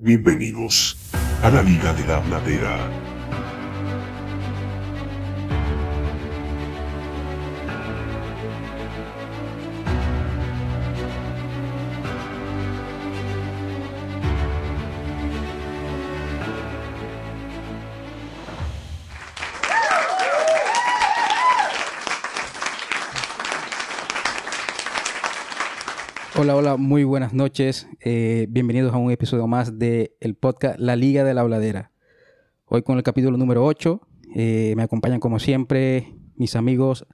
Bienvenidos a la Liga de la Bladera. Hola, hola, muy buenas noches. Eh, bienvenidos a un episodio más de el podcast La Liga de la Habladera. Hoy con el capítulo número 8. eh, me acompañan como siempre mis amigos,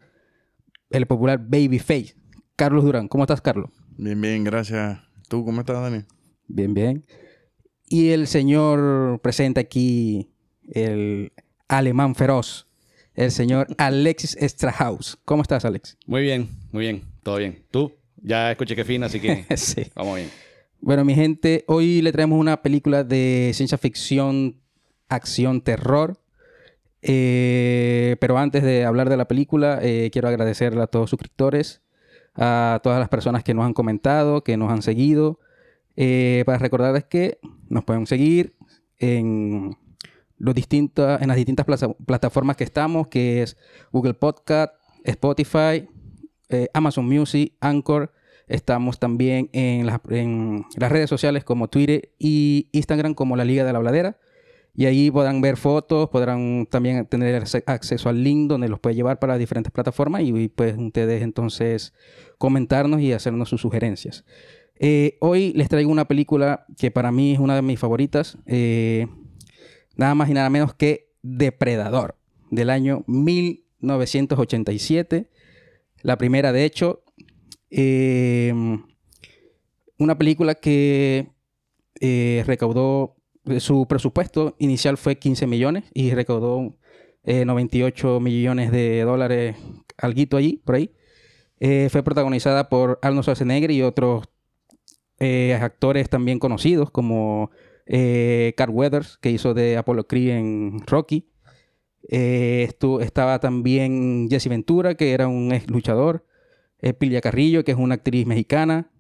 el popular Babyface, Carlos Durán. ¿Cómo estás, Carlos? Bien, bien, gracias. ¿Tú cómo estás, Dani? Bien, bien. Y el señor presenta aquí el alemán feroz, el señor Alexis Strahaus. ¿Cómo estás, Alex? Muy bien, muy bien, todo bien. ¿Tú? Ya escuché que fina, así que sí. vamos bien. Bueno, mi gente, hoy le traemos una película de ciencia ficción, acción, terror. Eh, pero antes de hablar de la película, eh, quiero agradecerle a todos los suscriptores, a todas las personas que nos han comentado, que nos han seguido. Eh, para recordarles que nos pueden seguir en, los distintos, en las distintas plaza- plataformas que estamos, que es Google Podcast, Spotify, eh, Amazon Music, Anchor. Estamos también en las, las redes sociales como Twitter y Instagram como la Liga de la Bladera. Y ahí podrán ver fotos, podrán también tener acce- acceso al link donde los puede llevar para diferentes plataformas y, y, pues ustedes entonces comentarnos y hacernos sus sugerencias. Eh, hoy les traigo una película que para mí es una de mis favoritas. eh, nada más y nada menos que Depredador, del año 1987. La primera, de hecho, eh, una película que eh, recaudó, su presupuesto inicial fue 15 millones y recaudó eh, 98 millones de dólares, alguito allí, por ahí. Eh, fue protagonizada por Arnold Schwarzenegger y otros eh, actores también conocidos como eh, Carl Weathers, que hizo de Apollo Creed en Rocky. Eh, estaba también Jesse Ventura, que era un ex luchador. Eh, Pilia Carrillo, que es una actriz mexicana.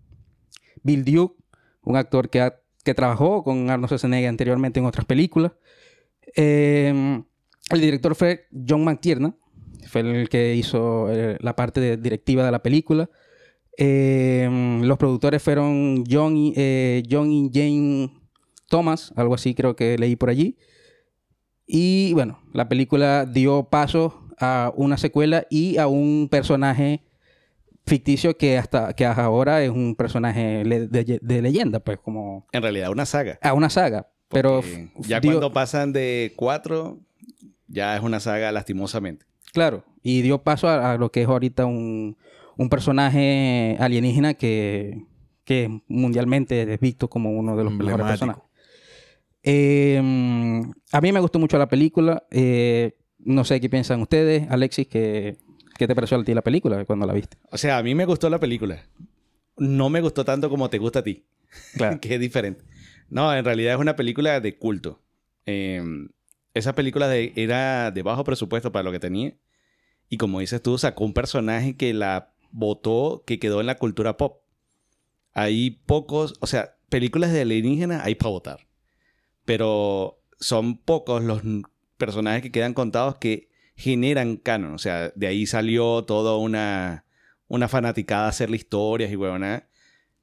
Bill Duke, un actor que, que trabajó con Arnold Schwarzenegger anteriormente en otras películas. Eh, el director fue John McTiernan, fue el que hizo eh, la parte directiva de la película. Eh, los productores fueron John eh, John y Jane Thomas, algo así creo que leí por allí. Y bueno, la película dio paso a una secuela y a un personaje ficticio que hasta que hasta ahora es un personaje le- de, de leyenda, pues como En realidad, una saga. a una saga. Pero Porque ya dio- cuando pasan de cuatro, ya es una saga lastimosamente. Claro, y dio paso a, a lo que es ahorita un, un personaje alienígena que, que mundialmente es visto como uno de los mejores personajes. Eh, a mí me gustó mucho la película. eh, no sé qué piensan ustedes. Alexis, ¿qué, qué te pareció a ti la película cuando la viste? O sea, a mí me gustó la película. No me gustó tanto como te gusta a ti. Claro. que es diferente. No, en realidad es una película de culto. Eh, esa película de- era de bajo presupuesto para lo que tenía. Y como dices tú, sacó un personaje que la votó, que quedó en la cultura pop. Hay pocos, o sea, películas de alienígenas hay para votar. Pero son pocos los personajes que quedan contados que generan canon. O sea, de ahí salió toda una, una fanaticada a hacerle historias y huevona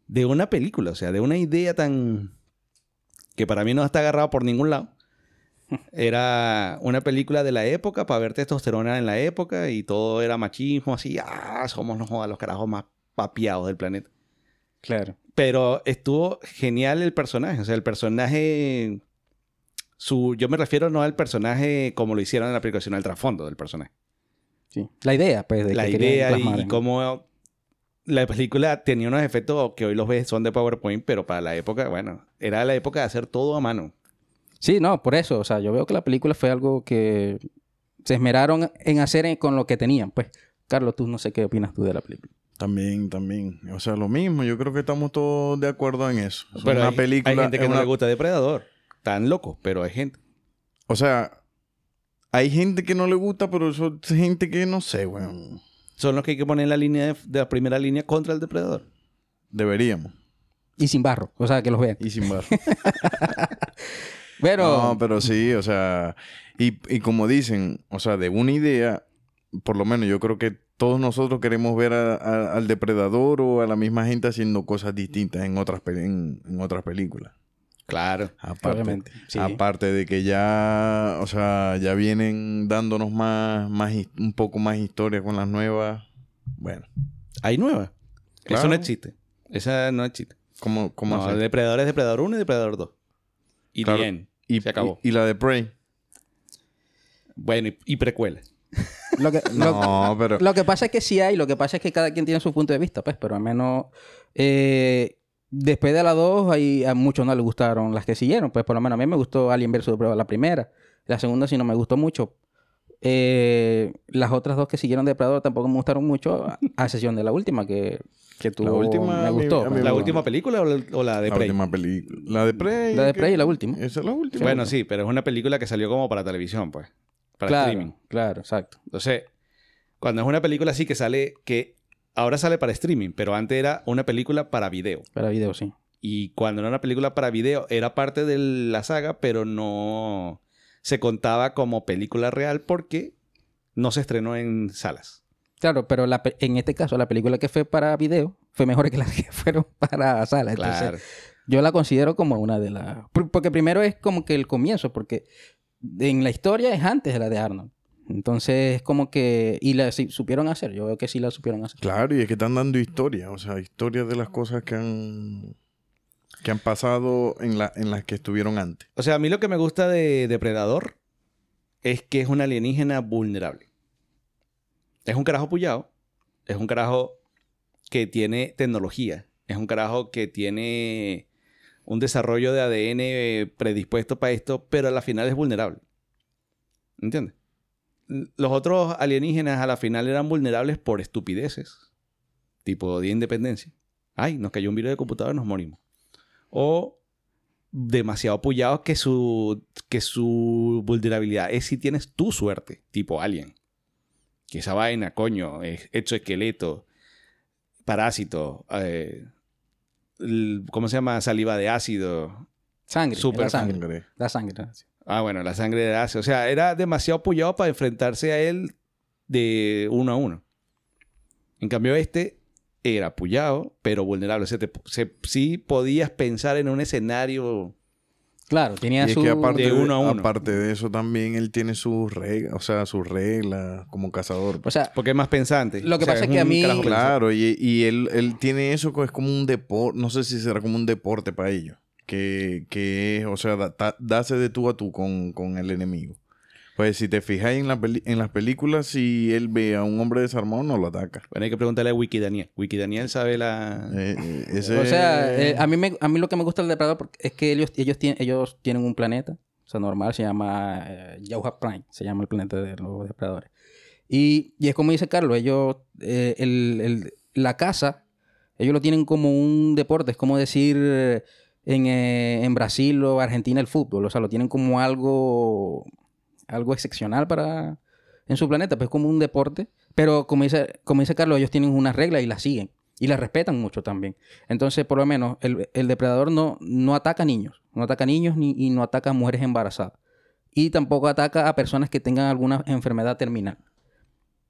de una película, o sea, de una idea tan que para mí no está agarrado por ningún lado. Era una película de la época para ver testosterona en la época y todo era machismo, así, ah, somos jodas, los carajos más papiados del planeta. Claro. Pero estuvo genial el personaje, o sea, el personaje su yo me refiero no al personaje como lo hicieron en la película, sino al trasfondo del personaje. Sí. La idea, pues, de la que idea y, cómo la película tenía unos efectos que hoy los ves son de PowerPoint, pero para la época, bueno, era la época de hacer todo a mano. Sí, no, por eso. O sea, yo veo que la película fue algo que se esmeraron en hacer en- con lo que tenían. Pues, Carlos, tú no sé qué opinas tú de la película. También, también. O sea, lo mismo. Yo creo que estamos todos de acuerdo en eso. Es Pero una hay, película. hay gente que es no una- le gusta Depredador. Tan loco, pero hay gente. O sea, hay gente que no le gusta, pero eso es gente que no sé, weón. Son los que hay que poner en la línea de, de la primera línea contra el Depredador. Deberíamos. Y sin barro. O sea, que los vean. Y sin barro. Pero... No, pero sí, o sea, y, y como dicen, o sea, de una idea, por lo menos yo creo que todos nosotros queremos ver a- a- al depredador o a la misma gente haciendo cosas distintas en otras, en otras películas. Claro. Aparte, Obviamente, sí. aparte de que ya, o sea, ya vienen dándonos más, más, un poco más historia con las nuevas. Bueno, Hay nueva. Eso Claro. no existe. Esa no existe. ¿cómo, cómo No, hacer? Depredador es Depredador 1 y Depredador 2. Y Claro. bien. Y, se acabó. y, y la de Prey. Bueno, y, y precuela. Lo que, lo- No, pero... Lo que pasa es que sí hay, lo que pasa es que cada quien tiene su punto de vista, pues, pero al menos eh, después de la 2 hay, a muchos no les gustaron las que siguieron, pues por lo menos a mí me gustó Alien vs. Depredador la primera, la segunda sí no me gustó mucho. Eh, las otras dos que siguieron Depredador tampoco me gustaron mucho, a, a excepción de la última que, que tuvo, última me a mí- gustó. a mí me ¿La última película o la, o la de la Prey? última película. La de Prey. La de Prey, la última. Esa es la última. Bueno, sí, pero es una película que salió como para televisión, pues. Para claro, streaming. claro, exacto. Entonces, cuando es una película así que sale, que ahora sale para streaming, pero antes era una película para video. Para video, sí. Y cuando era una película para video, era parte de la saga, pero no se contaba como película real porque no se estrenó en salas. Claro, pero la pe- en este caso la película que fue para video fue mejor que las que fueron para sala. Entonces, Claro. Yo la considero como una de las... por- Porque primero es como que el comienzo, porque en la historia es antes de la de Arnold. Entonces es como que... Y la sí, supieron hacer, yo veo que sí la supieron hacer. Claro, y es que están dando historia. O sea, historia de las cosas que han... Que han pasado en, la, en las que estuvieron antes. O sea, a mí lo que me gusta de Depredador es que es un alienígena vulnerable. Es un carajo pullado. Es un carajo que tiene tecnología. Es un carajo que tiene un desarrollo de ADN predispuesto para esto, pero a la final es vulnerable. ¿Entiendes? Los otros alienígenas a la final eran vulnerables por estupideces. Tipo de independencia. Ay, nos cayó un virus de computador y nos morimos. O demasiado apoyados que su, que su vulnerabilidad es si tienes tu suerte, tipo alien. Que esa vaina, coño, es hecho esqueleto, parásito, eh, el- ¿cómo se llama? Saliva de ácido. Sangre, Súper la sangre. Sangre. La sangre. Ah, bueno, la sangre de ácido. O sea, era demasiado apoyado para enfrentarse a él de uno a uno. En cambio, este era apoyado, pero vulnerable. O sea, te- se- sí podías pensar en un escenario Claro, tenía Y es su... que aparte de uno a uno. aparte de eso también él tiene sus reglas, o sea, sus reglas como cazador. O sea, Porque es más pensante. Lo que O sea, pasa es que a mí-. Claro, y, y él, él tiene eso que es como un deporte, no sé si será como un deporte para ellos, que, que es, o sea, da- de tú a tú con, con el enemigo. Pues si te fijas en, la peli- en las películas, si él ve a un hombre desarmado, no lo ataca. Bueno, hay que preguntarle a Wiki Daniel. Wiki Daniel sabe la... Eh, eh, ese- o sea eh, a, mí me, a mí lo que me gusta del depredador porque es que ellos, ellos, tienen, ellos tienen un planeta, o sea, normal, se llama eh, Yauja Prime, se llama el planeta de los depredadores. Y, y es como dice Carlos, ellos, eh, el, el- la caza, ellos lo tienen como un deporte, es como decir eh, en, eh, en Brasil o Argentina el fútbol, o sea, lo tienen como algo, algo excepcional para en su planeta, pues como un deporte, pero como dice, como dice Carlos, ellos tienen unas reglas y las siguen y las respetan mucho también. Entonces, por lo menos, el, el depredador no, no ataca niños, no ataca niños ni, y no ataca a mujeres embarazadas. Y tampoco ataca a personas que tengan alguna enfermedad terminal.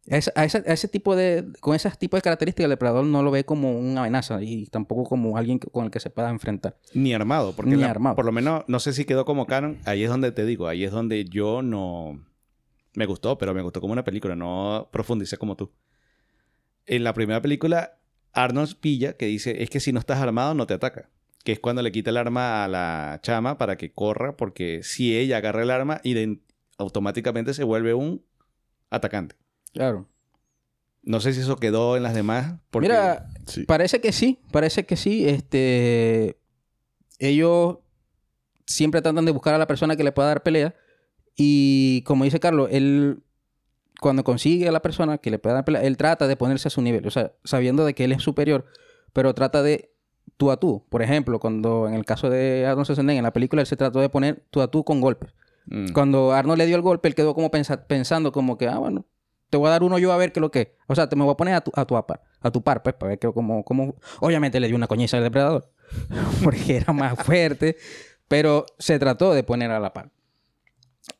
A ese, a ese- a ese tipo de, con ese tipo de características, el depredador no lo ve como una amenaza y tampoco como alguien con el que se pueda enfrentar. Ni armado. Porque Ni la- armado. por lo menos, no sé si quedó como canon. Ahí es donde te digo. Ahí es donde yo no... Me gustó, pero me gustó como una película. No profundicé como tú. En la primera película, Arnold pilla que dice... Es que si no estás armado, no te ataca. Que es cuando le quita el arma a la chama para que corra. Porque si ella agarra el arma, automáticamente se vuelve un atacante. Claro. No sé si eso quedó en las demás. Porque... Mira, sí. Parece que sí, parece que sí. Este, ellos siempre tratan de buscar a la persona que le pueda dar pelea. Y como dice Carlos, él, cuando consigue a la persona que le pueda dar pelea, él trata de ponerse a su nivel. O sea, sabiendo de que él es superior, pero trata de tú a tú. Por ejemplo, cuando en el caso de Arnold Schwarzenegger, en la película, él se trató de poner tú a tú con golpes. Mm. Cuando Arnold le dio el golpe, él quedó como pensa- pensando como que, ah, bueno, te voy a dar uno yo a ver qué es lo que es. O sea, te me voy a poner a tu, a tu par, a tu par, pues, para ver cómo, cómo... Obviamente le dio una coñiza al depredador. porque era más fuerte, pero se trató de poner a la par.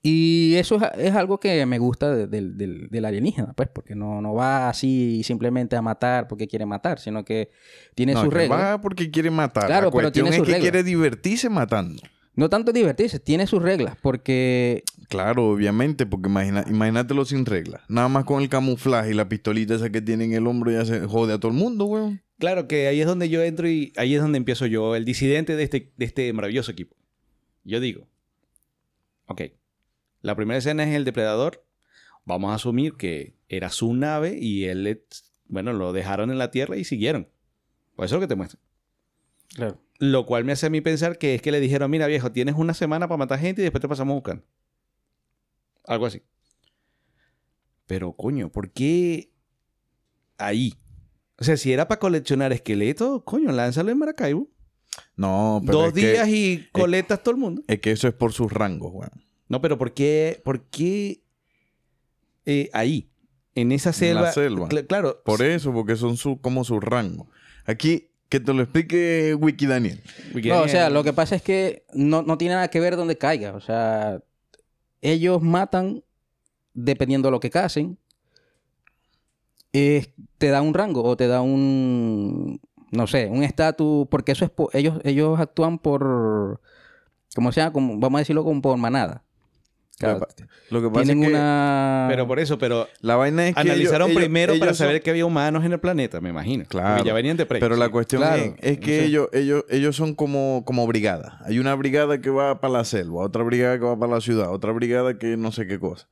Y eso es, es algo que me gusta de- del- alienígena, pues, porque no, no va así simplemente a matar porque quiere matar, sino que tiene No, sus reglas. va porque quiere matar. Claro, la pero cuestión tiene es sus que reglas. quiere divertirse matando. No tanto divertirse, tiene sus reglas, porque Claro, obviamente, porque imagina, imagínatelo sin reglas. Nada más con el camuflaje y la pistolita esa que tiene en el hombro ya se jode a todo el mundo, weón. Claro que ahí es donde yo entro y ahí es donde empiezo yo, el disidente de este, de este maravilloso equipo. Yo digo, ok, la primera escena es el depredador. Vamos a asumir que era su nave y él, le- bueno, lo dejaron en la Tierra y siguieron. Pues eso es lo que te muestra. claro. Lo cual me hace a mí pensar que es que le dijeron, mira viejo, tienes una semana para matar gente y después te pasamos buscando. Algo así. Pero coño, ¿por qué ahí? O sea, si era para coleccionar esqueletos, coño, lánzalo en Maracaibo. No, pero Dos es que- días y colectas todo el mundo. Es que eso es por sus rangos, weón. No, pero ¿por qué, por qué eh, ahí? En esa En selva. la selva. Cl- claro. Por eso, porque son su, como sus rangos. Aquí, que te lo explique Wiki Daniel. No, o sea, lo que pasa es que no, no tiene nada que ver donde caiga. O sea, ellos matan dependiendo de lo que casen. Eh, te da un rango o te da un, no sé, un estatus, porque eso es, po- ellos, ellos actúan por, como sea, como, vamos a decirlo como por manada. Claro, Lo que pasa tienen es que una... Pero por eso, pero la vaina es que analizaron ellos- primero ellos- para ellos son- saber que había humanos en el planeta, me imagino. Claro. Porque ya venían de pre. Pero la sí. cuestión Claro, es, es que no sé. ellos, ellos, ellos son como, como brigada. Hay una brigada que va para la selva, otra brigada que va para la ciudad, otra brigada que no sé qué cosa.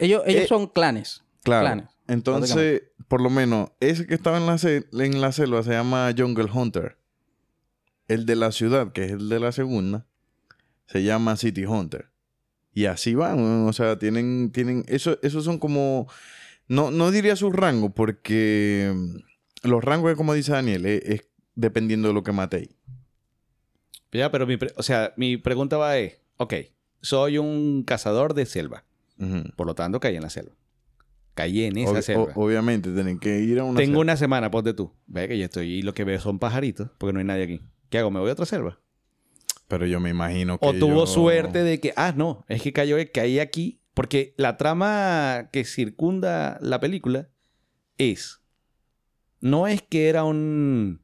Ellos, ellos Eh, son clanes. Claro. Clanes, Entonces, por lo menos, ese que estaba en la, en la selva se llama Jungle Hunter. El de la ciudad, que es el de la segunda, se llama City Hunter. Y así van, o sea, tienen, tienen, eso, esos son como, no, no diría sus rangos, porque mm, los rangos, como dice Daniel, es, es dependiendo de lo que matéis. Ya, pero mi, pre- o sea, mi pregunta va es, ok, soy un cazador de selva, por lo tanto caí en la selva. Caí en esa Ob- selva. obviamente, tienen que ir a una Tengo selva. una semana, ponte tú. Ve que yo estoy y lo que veo son pajaritos, porque no hay nadie aquí. ¿Qué hago? ¿Me voy a otra selva? Pero yo me imagino que O tuvo suerte de que, ah, no, es que cayó, caí aquí. Porque la trama que circunda la película es, no es que era un,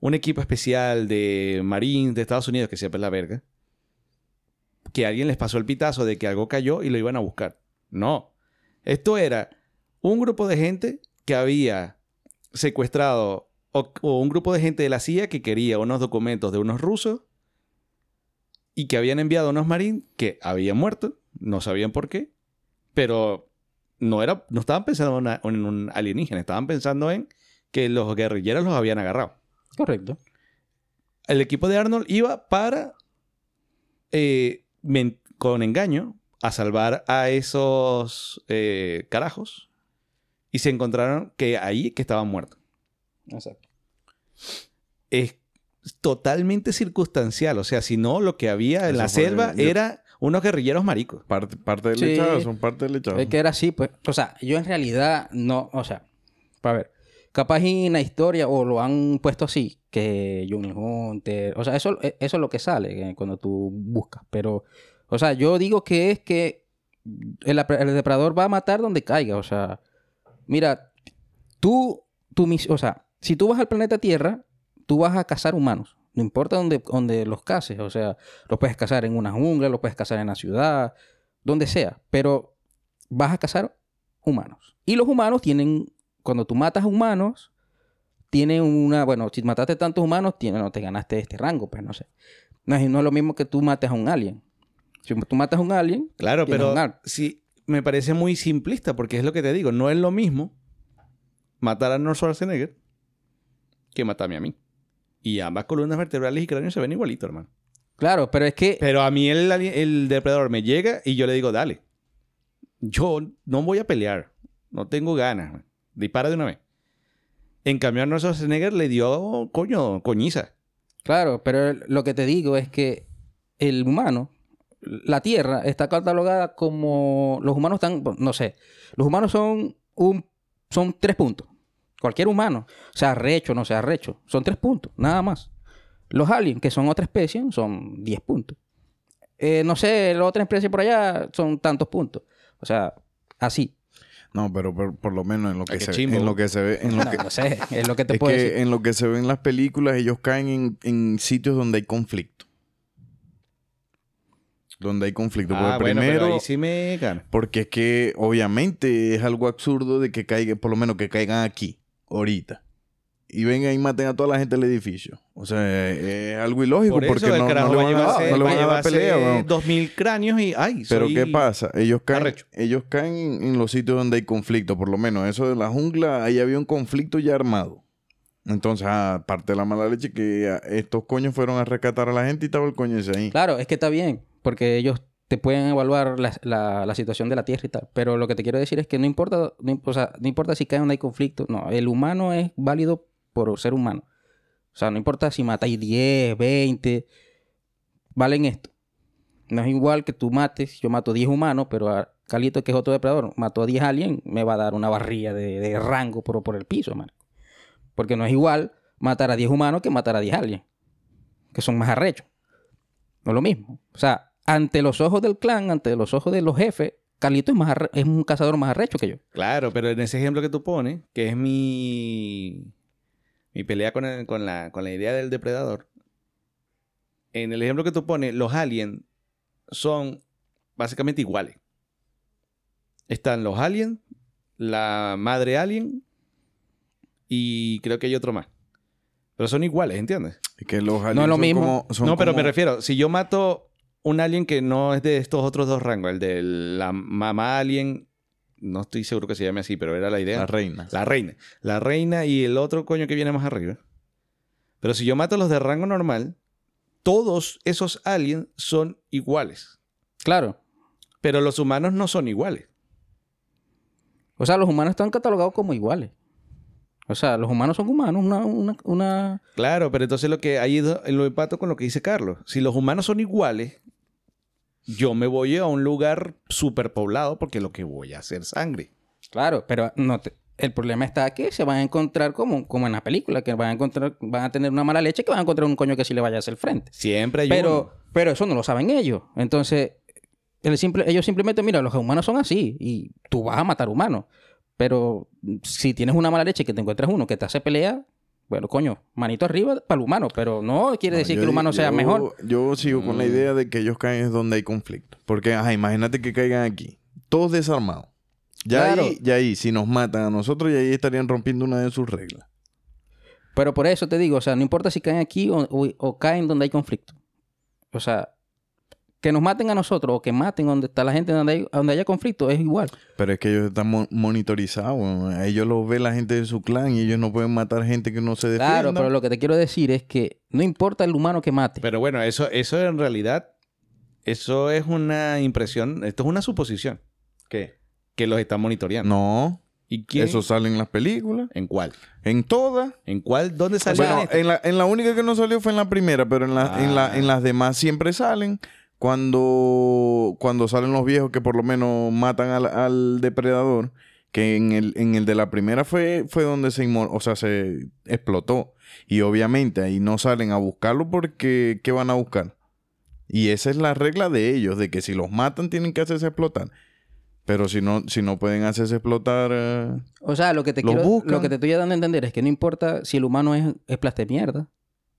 un equipo especial de Marines de Estados Unidos, que siempre es la verga, que alguien les pasó el pitazo de que algo cayó y lo iban a buscar. No. Esto era un grupo de gente que había secuestrado o, o un grupo de gente de la CIA que quería unos documentos de unos rusos y que habían enviado unos marines que habían muerto, no sabían por qué, pero no era no estaban pensando en, una- en un alienígena, estaban pensando en que los guerrilleros los habían agarrado. Correcto. El equipo de Arnold iba para eh, con engaño a salvar a esos eh, carajos y se encontraron que ahí que estaban muertos. Exacto. es totalmente circunstancial. O sea, si no, lo que había en Eso la selva yo- era unos guerrilleros maricos. Parte, parte del Sí. echado, son parte del echado. Es que era así, pues. O sea, yo en realidad no, o sea, para ver. Capaz en la historia o lo han puesto así, que Johnny Hunter, o sea, eso, e- eso es lo que sale eh, cuando tú buscas. Pero, o sea, yo digo que es que el, depredador va a matar donde caiga. O sea, mira, tú, tú, o sea, si tú vas al planeta Tierra, tú vas a cazar humanos. No importa dónde, dónde los cases. O sea, los puedes cazar en una jungla, los puedes cazar en la ciudad, donde sea. Pero vas a cazar humanos. Y los humanos tienen, cuando tú matas humanos, tienen una, bueno, si mataste tantos humanos, tiene, no te ganaste este rango, pues no sé. No es, no es lo mismo que tú mates a un alien. Si tú matas a un alien, Claro, pero un sí, me parece muy simplista porque es lo que te digo. No es lo mismo matar a Arnold Schwarzenegger que matarme a mí. Y ambas columnas vertebrales y cráneos se ven igualitos, hermano. claro, pero es que Pero a mí el, el depredador me llega y yo le digo, dale. Yo no voy a pelear. No tengo ganas. man. Dispara de una vez. En cambio, Arnold Schwarzenegger le dio, coño, coñiza. Claro, pero lo que te digo es que el humano, la Tierra, está catalogada como. Los humanos están. No sé. Los humanos son un. Son tres puntos. Cualquier humano, sea recho o no sea recho, son tres puntos, nada más. Los aliens, que son otra especie, son 10 puntos. Eh, no sé, la otra especie por allá son tantos puntos. O sea, así. No, pero por, por lo menos en lo que, se, chimbo. en lo que se ve, en lo No, que, no sé, es lo que te es puedo que decir. en lo que se ve en las películas, ellos caen en, en sitios donde hay conflicto. Donde hay conflicto. Porque Ah, bueno, primero, pero ahí sí me gana. porque es que obviamente es algo absurdo de que caiga, por lo menos que caigan aquí, ahorita. Y vengan y maten a toda la gente del edificio. O sea, es algo ilógico Por eso porque el no, no le va a van a llevarse, no le a van a dar pelea, dos mil cráneos y ay, Pero soy ¿qué pasa? Ellos caen, arrecho. ellos caen en, los sitios donde hay conflicto. Por lo menos eso de la jungla, ahí había un conflicto ya armado. Entonces, ah, aparte de la mala leche, que ah, estos coños fueron a rescatar a la gente y estaba el coño ese ahí. Claro, es que está bien, porque ellos te pueden evaluar la, la- situación de la Tierra y tal. Pero lo que te quiero decir es que no importa, no, o sea, no importa si cae donde hay conflicto. No, el humano es válido por ser humano. O sea, no importa si matáis 10, 20, valen esto. No es igual que tú mates, yo mato 10 humanos, pero a Calito, que es otro depredador, mató a 10 aliens, me va a dar una barrilla de, rango por, por el piso, hermano. Porque no es igual matar a 10 humanos que matar a 10 aliens, que son más arrechos. No es lo mismo. O sea, ante los ojos del clan, ante los ojos de los jefes, Carlito es, más arre- es un cazador más arrecho que yo. Claro, pero en ese ejemplo que tú pones, que es mi, mi pelea con, el- con la, con la idea del depredador, en el ejemplo que tú pones, los aliens son básicamente iguales. Están los aliens, la madre alien y creo que hay otro más. Pero son iguales, ¿entiendes? Es que los es aliens lo son mismo. como- son no, pero como- me refiero, si yo mato un alien que no es de estos otros dos rangos, el de la mamá alien, no estoy seguro que se llame así, pero era la idea. La reina. La reina. La reina y el otro coño que viene más arriba. Pero si yo mato los de rango normal, todos esos aliens son iguales. Claro. Pero los humanos no son iguales. O sea, los humanos están catalogados como iguales. O sea, los humanos son humanos, una, una, una... Claro, pero entonces lo que hay ido- lo empato con lo que dice Carlos. Si los humanos son iguales, yo me voy a un lugar superpoblado porque lo que voy a hacer es sangre. Claro, pero no te- el problema está que se van a encontrar como, como en la película, que van a encontrar, van a tener una mala leche que van a encontrar un coño que sí le vaya a hacer frente. Siempre hay Pero, uno. pero eso no lo saben ellos. Entonces, el simple, ellos simplemente, mira, los humanos son así y tú vas a matar humanos. Pero si tienes una mala leche que te encuentras uno que te hace pelea, bueno, coño, manito arriba para el humano, pero no quiere No, decir yo que el humano sea yo- mejor. Yo sigo con la Mm. idea de que ellos caen donde hay conflicto. Porque, ajá, imagínate que caigan aquí. Todos desarmados. Ya Claro. ahí, ya ahí, si nos matan a nosotros, ya ahí estarían rompiendo una de sus reglas. Pero por eso te digo, o sea, no importa si caen aquí o, o- o caen donde hay conflicto. O sea, que nos maten a nosotros o que maten donde está la gente donde, hay, donde haya conflicto es igual. Pero es que ellos están mon- monitorizados. ellos los ve la gente de su clan y ellos no pueden matar gente que no se defienda. Claro, pero lo que te quiero decir es que no importa el humano que mate. Pero bueno, eso, eso en realidad, eso es una impresión, esto es una suposición, ¿Qué? que los están monitoreando. No. ¿Y quién? Eso sale en las películas. ¿En cuál? En todas. ¿En cuál? ¿Dónde salió Bueno, esto? en la, en la única que no salió fue en la primera, pero en, la- en, la- Ah. en las demás siempre salen. Cuando, cuando salen los viejos que por lo menos matan al, al depredador, que en el, en el de la primera fue, fue donde se, o sea, se explotó. Y obviamente ahí no salen a buscarlo porque ¿qué van a buscar? Y esa es la regla de ellos, de que si los matan tienen que hacerse explotar. Pero si no, si no pueden hacerse explotar... eh, O sea, lo que te Lo quiero, buscan. lo que te estoy dando a entender es que no importa si el humano es, es plaste mierda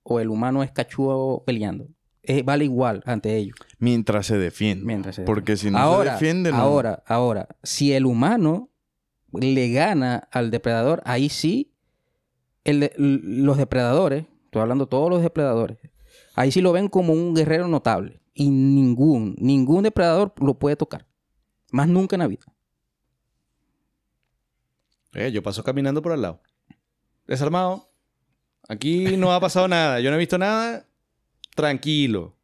o el humano es cachúo peleando. Es- vale igual ante ellos. Mientras se. Mientras se Porque si no ahora, se defienden... no- ahora, ahora, si el humano le gana al depredador, ahí sí, el de- los depredadores, estoy hablando todos los depredadores, ahí sí lo ven como un guerrero notable. Y ningún, ningún depredador lo puede tocar. Más nunca en la vida. Eh, yo paso caminando por al lado. Desarmado. Aquí no ha pasado nada. Yo no he visto nada. Tranquilo.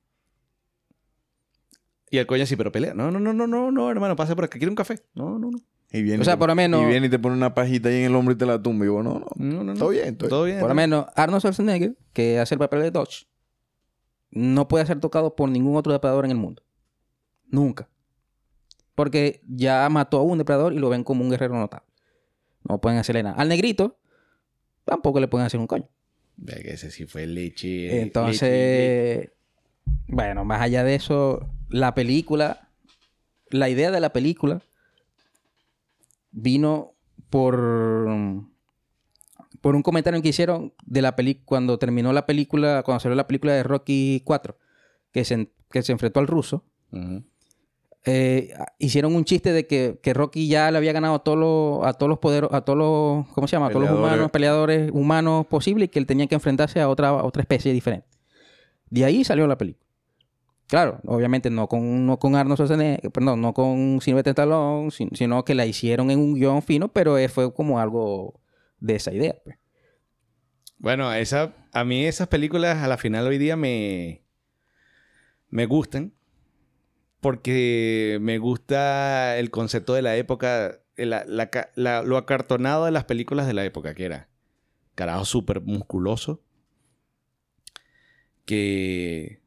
Y el coño así, pero pelea. No, no, no, no, no, no, hermano, pase por acá. ¿Quiere un café? No, no, no. Y viene, O sea, y te- por lo menos- Y viene y te pone una pajita ahí en el hombro y te la tumba. Y yo, no, no. No, no, no. Todo bien, Todo bien. Por lo menos Arnold Schwarzenegger, que hace el papel de Dodge, no puede ser tocado por ningún otro depredador en el mundo. Nunca. Porque ya mató a un depredador y lo ven como un guerrero notable. No pueden hacerle nada. Al negrito, tampoco le pueden hacer un coño. Verga, Ese sí fue leche. leche, Entonces, bueno, más allá de eso, la película, la idea de la película vino por, por un comentario que hicieron de la película cuando terminó la película, cuando salió la película de Rocky 4, que se, que se enfrentó al ruso. Eh, hicieron un chiste de que, que Rocky ya le había ganado a todos los, a todos los poderos, a todos los, ¿cómo se llama? A todos los humanos, peleadores humanos posibles y que él tenía que enfrentarse a otra, a otra especie diferente. De ahí salió la película. Claro, obviamente no con, no con Arnold Schwarzenegger, perdón, no con Sylvester Stallone, sin- sino que la hicieron en un guion fino, pero eh, fue como algo de esa idea. pues. Bueno, esa, a mí esas películas a la final hoy día me, me gustan porque me gusta el concepto de la época, ca- la- lo acartonado de las películas de la época, que era carajo súper musculoso, que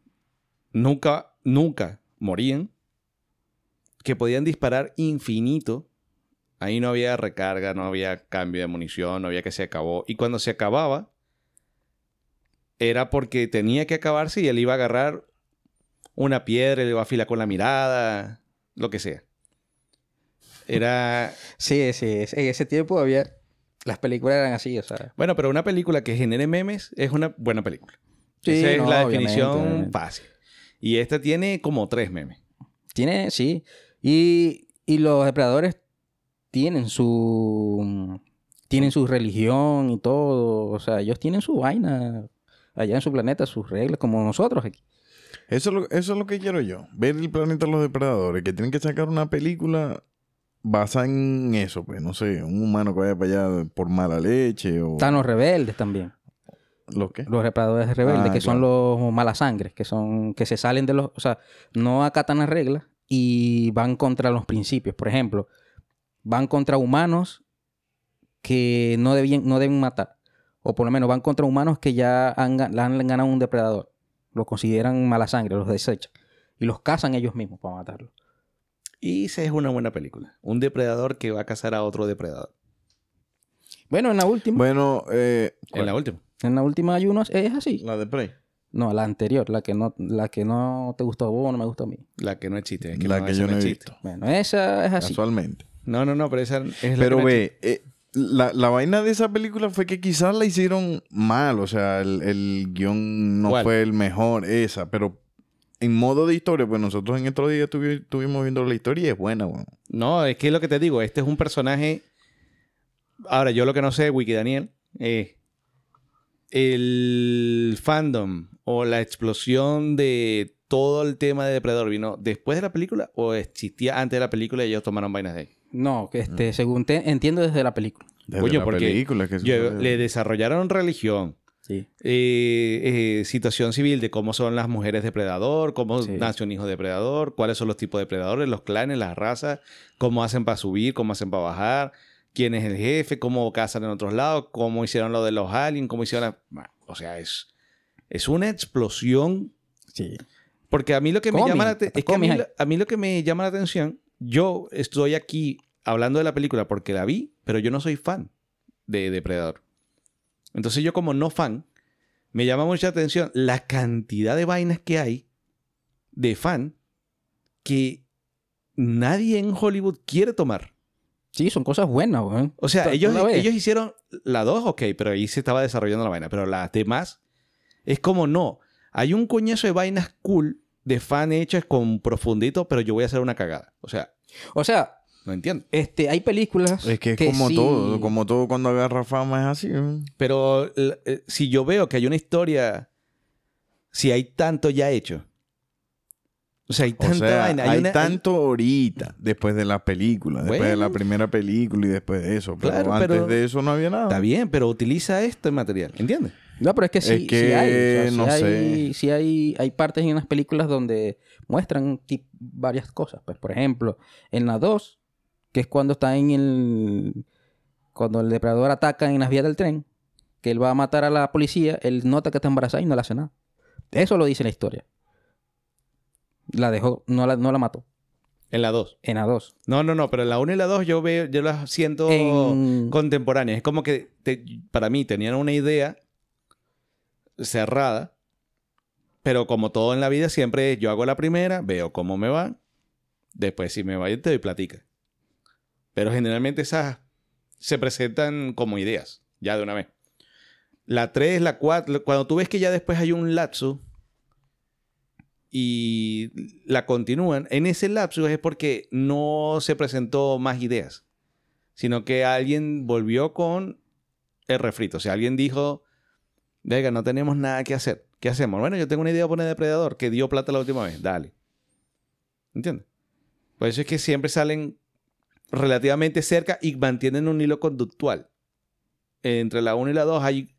nunca, nunca morían, que podían disparar infinito. Ahí no había recarga, no había cambio de munición, no había que se acabó. Y cuando se acababa, era porque tenía que acabarse y él iba a agarrar una piedra, le iba a afilar con la mirada, lo que sea. Era. Sí, sí, en ese tiempo había, las películas eran así, o sea. Bueno, pero una película que genere memes es una buena película. Sí, Esa es no, la obviamente, definición obviamente. fácil. Y esta tiene como tres memes. Tiene, sí. Y, y los depredadores tienen su. Tienen su religión y todo. O sea, ellos tienen su vaina allá en su planeta, sus reglas, como nosotros aquí. Eso es, lo, eso es lo que quiero yo. Ver el planeta de los depredadores. Que tienen que sacar una película basada en eso. Pues no sé, un humano que vaya para allá por mala leche o... Están los rebeldes también. ¿Lo qué? Los depredadores rebeldes, Ah, que son los malas sangres, que son. que se salen de los. O sea, no acatan las reglas y van contra los principios. Por ejemplo, van contra humanos que no, debían, no deben matar. O por lo menos van contra humanos que ya han, han ganado un depredador. Los consideran mala sangre, los desechan. Y los cazan ellos mismos para matarlos. Y esa es una buena película. Un depredador que va a cazar a otro depredador. Bueno, en la última. Bueno, eh, En la última. En la última hay unos. Es así. la de Prey. No, la anterior, la que no, la que no te gustó a vos, no me gustó a mí. La que no existe. Es que la no, que yo no he existe. visto. Bueno, esa es así. Casualmente. No, no, no, pero esa es la Pero que ve, eh, la, la vaina de esa película fue que quizás la hicieron mal. O sea, el, el guion no ¿Cuál? fue el mejor, esa. Pero en modo de historia, pues nosotros en estos días estuvi- estuvimos viendo la historia y es buena, weón. No, es que es lo que te digo. Este es un personaje. Ahora, yo lo que no sé, Wiki Daniel, es el fandom o la explosión de todo el tema de Depredador vino después de la película o existía antes de la película y ellos tomaron vainas de ahí. No, que Mm. este, según te entiendo desde la película. Desde Coño, la porque película que Yo- le desarrollaron religión, Sí. eh, eh, situación civil de cómo son las mujeres depredador, cómo Sí. nace un hijo depredador, cuáles son los tipos de depredadores, los clanes, las razas, cómo hacen para subir, cómo hacen para bajar, quién es el jefe, cómo cazan en otros lados, cómo hicieron lo de los aliens, cómo hicieron la... Bueno, O sea, es, es una explosión. Sí. Porque a mí lo que me llama la atención... hasta Es que a mí, a mí lo que me llama la atención, yo estoy aquí hablando de la película porque la vi, pero yo no soy fan de Depredador. Entonces yo como no fan, me llama mucha atención la cantidad de vainas que hay de fan que nadie en Hollywood quiere tomar. Sí, son cosas buenas, weón. O sea, ellos, ellos hicieron la 2, ok, pero ahí se estaba desarrollando la vaina. Pero las demás, es como no. Hay un coñazo de vainas cool de fan hechas con profundito, pero yo voy a hacer una cagada. O sea, O sea, no entiendo. este, hay películas. Es que es como sí- todo, como todo cuando agarra fama es así. ¿eh? Pero eh, si yo veo que hay una historia, si hay tanto ya hecho. O sea, hay O tanta sea, vaina. hay una- tanto ahorita, después de la película, después de la primera película y después de eso. Pero Claro, antes pero- de eso no había nada. Está bien, pero utiliza este material. ¿Entiendes? No, pero es que sí, Es sí hay. o sea, sí no hay, sé. sí hay, hay partes en las películas donde muestran varias cosas. Pues, por ejemplo, en la 2, que es cuando está en el. Cuando el depredador ataca en las vías del tren, que él va a matar a la policía, él nota que está embarazada y no le hace nada. Eso lo dice la historia. La dejó, no la, no la mató. En la 2. En la 2. No, no, no, pero en la 1 y la 2 yo veo, yo las siento En- contemporáneas. Es como que te- para mí tenían una idea cerrada. Pero como todo en la vida, siempre yo hago la primera, veo cómo me va. Después, si me va te doy platica. Pero generalmente esas se presentan como ideas, ya de una vez. La 3, la 4, cuando tú ves que ya después hay un lapso y la continúan, en ese lapso es porque no se presentó más ideas, sino que alguien volvió con el refrito. O sea, alguien dijo, venga, no tenemos nada que hacer. ¿Qué hacemos? Bueno, yo tengo una idea de poner depredador que dio plata la última vez. Dale. ¿Entiendes? Por eso es que siempre salen relativamente cerca y mantienen un hilo conductual. Entre la 1 y la 2 hay,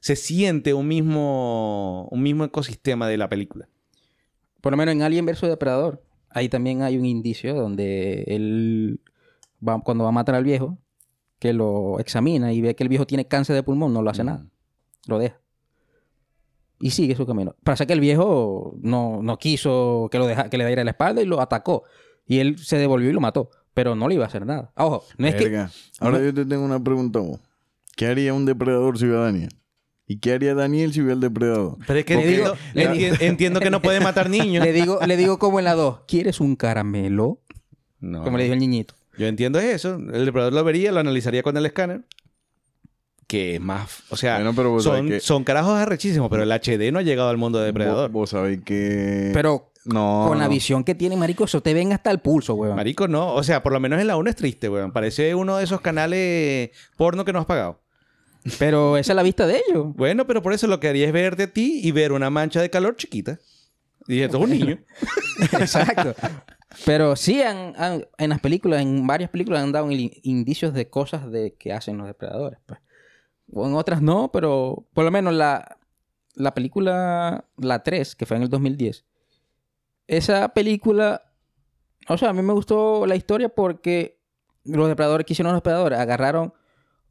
se siente un mismo, un mismo ecosistema de la película. Por lo menos en Alien vs Depredador, ahí también hay un indicio donde él, va, cuando va a matar al viejo, que lo examina y ve que el viejo tiene cáncer de pulmón, no lo hace Mm. nada. Lo deja. Y sigue su camino. Pasa que el viejo no, no quiso que, lo deja, que le diera la espalda y lo atacó. Y él se devolvió y lo mató. Pero no le iba a hacer nada. Ojo, no es que... Verga. Ahora yo te tengo una pregunta. vos. ¿Qué haría un depredador si ve a Daniel? ¿Y qué haría Daniel si ve al depredador? Pero es que Le digo- le entiendo que no puede matar niños. Le digo, le digo como en la 2, ¿quieres un caramelo? No. Como le dijo el niñito. Yo entiendo eso. El depredador lo vería, lo analizaría con el escáner. Que es más. O sea, Bueno, pero vos son, sabés que- son carajos arrechísimos, pero el HD no ha llegado al mundo de depredador. Vos, vos sabéis que... Pero no, con la visión que tiene, marico, eso te ven hasta el pulso, weón. Marico, no. O sea, por lo menos en la 1 es triste, weón. Parece uno de esos canales porno que no has pagado. Pero esa es la vista de ellos. Bueno, pero por eso lo que haría es verte a ti y ver una mancha de calor chiquita. Y dije, esto es un niño. Exacto. Pero sí, han- han- en las películas, en varias películas han dado in- indicios de cosas de que hacen los depredadores. Pues. O en otras no, pero por lo menos la, la película, la 3, que fue en el 2010, esa película, o sea, a mí me gustó la historia porque los depredadores que hicieron los depredadores agarraron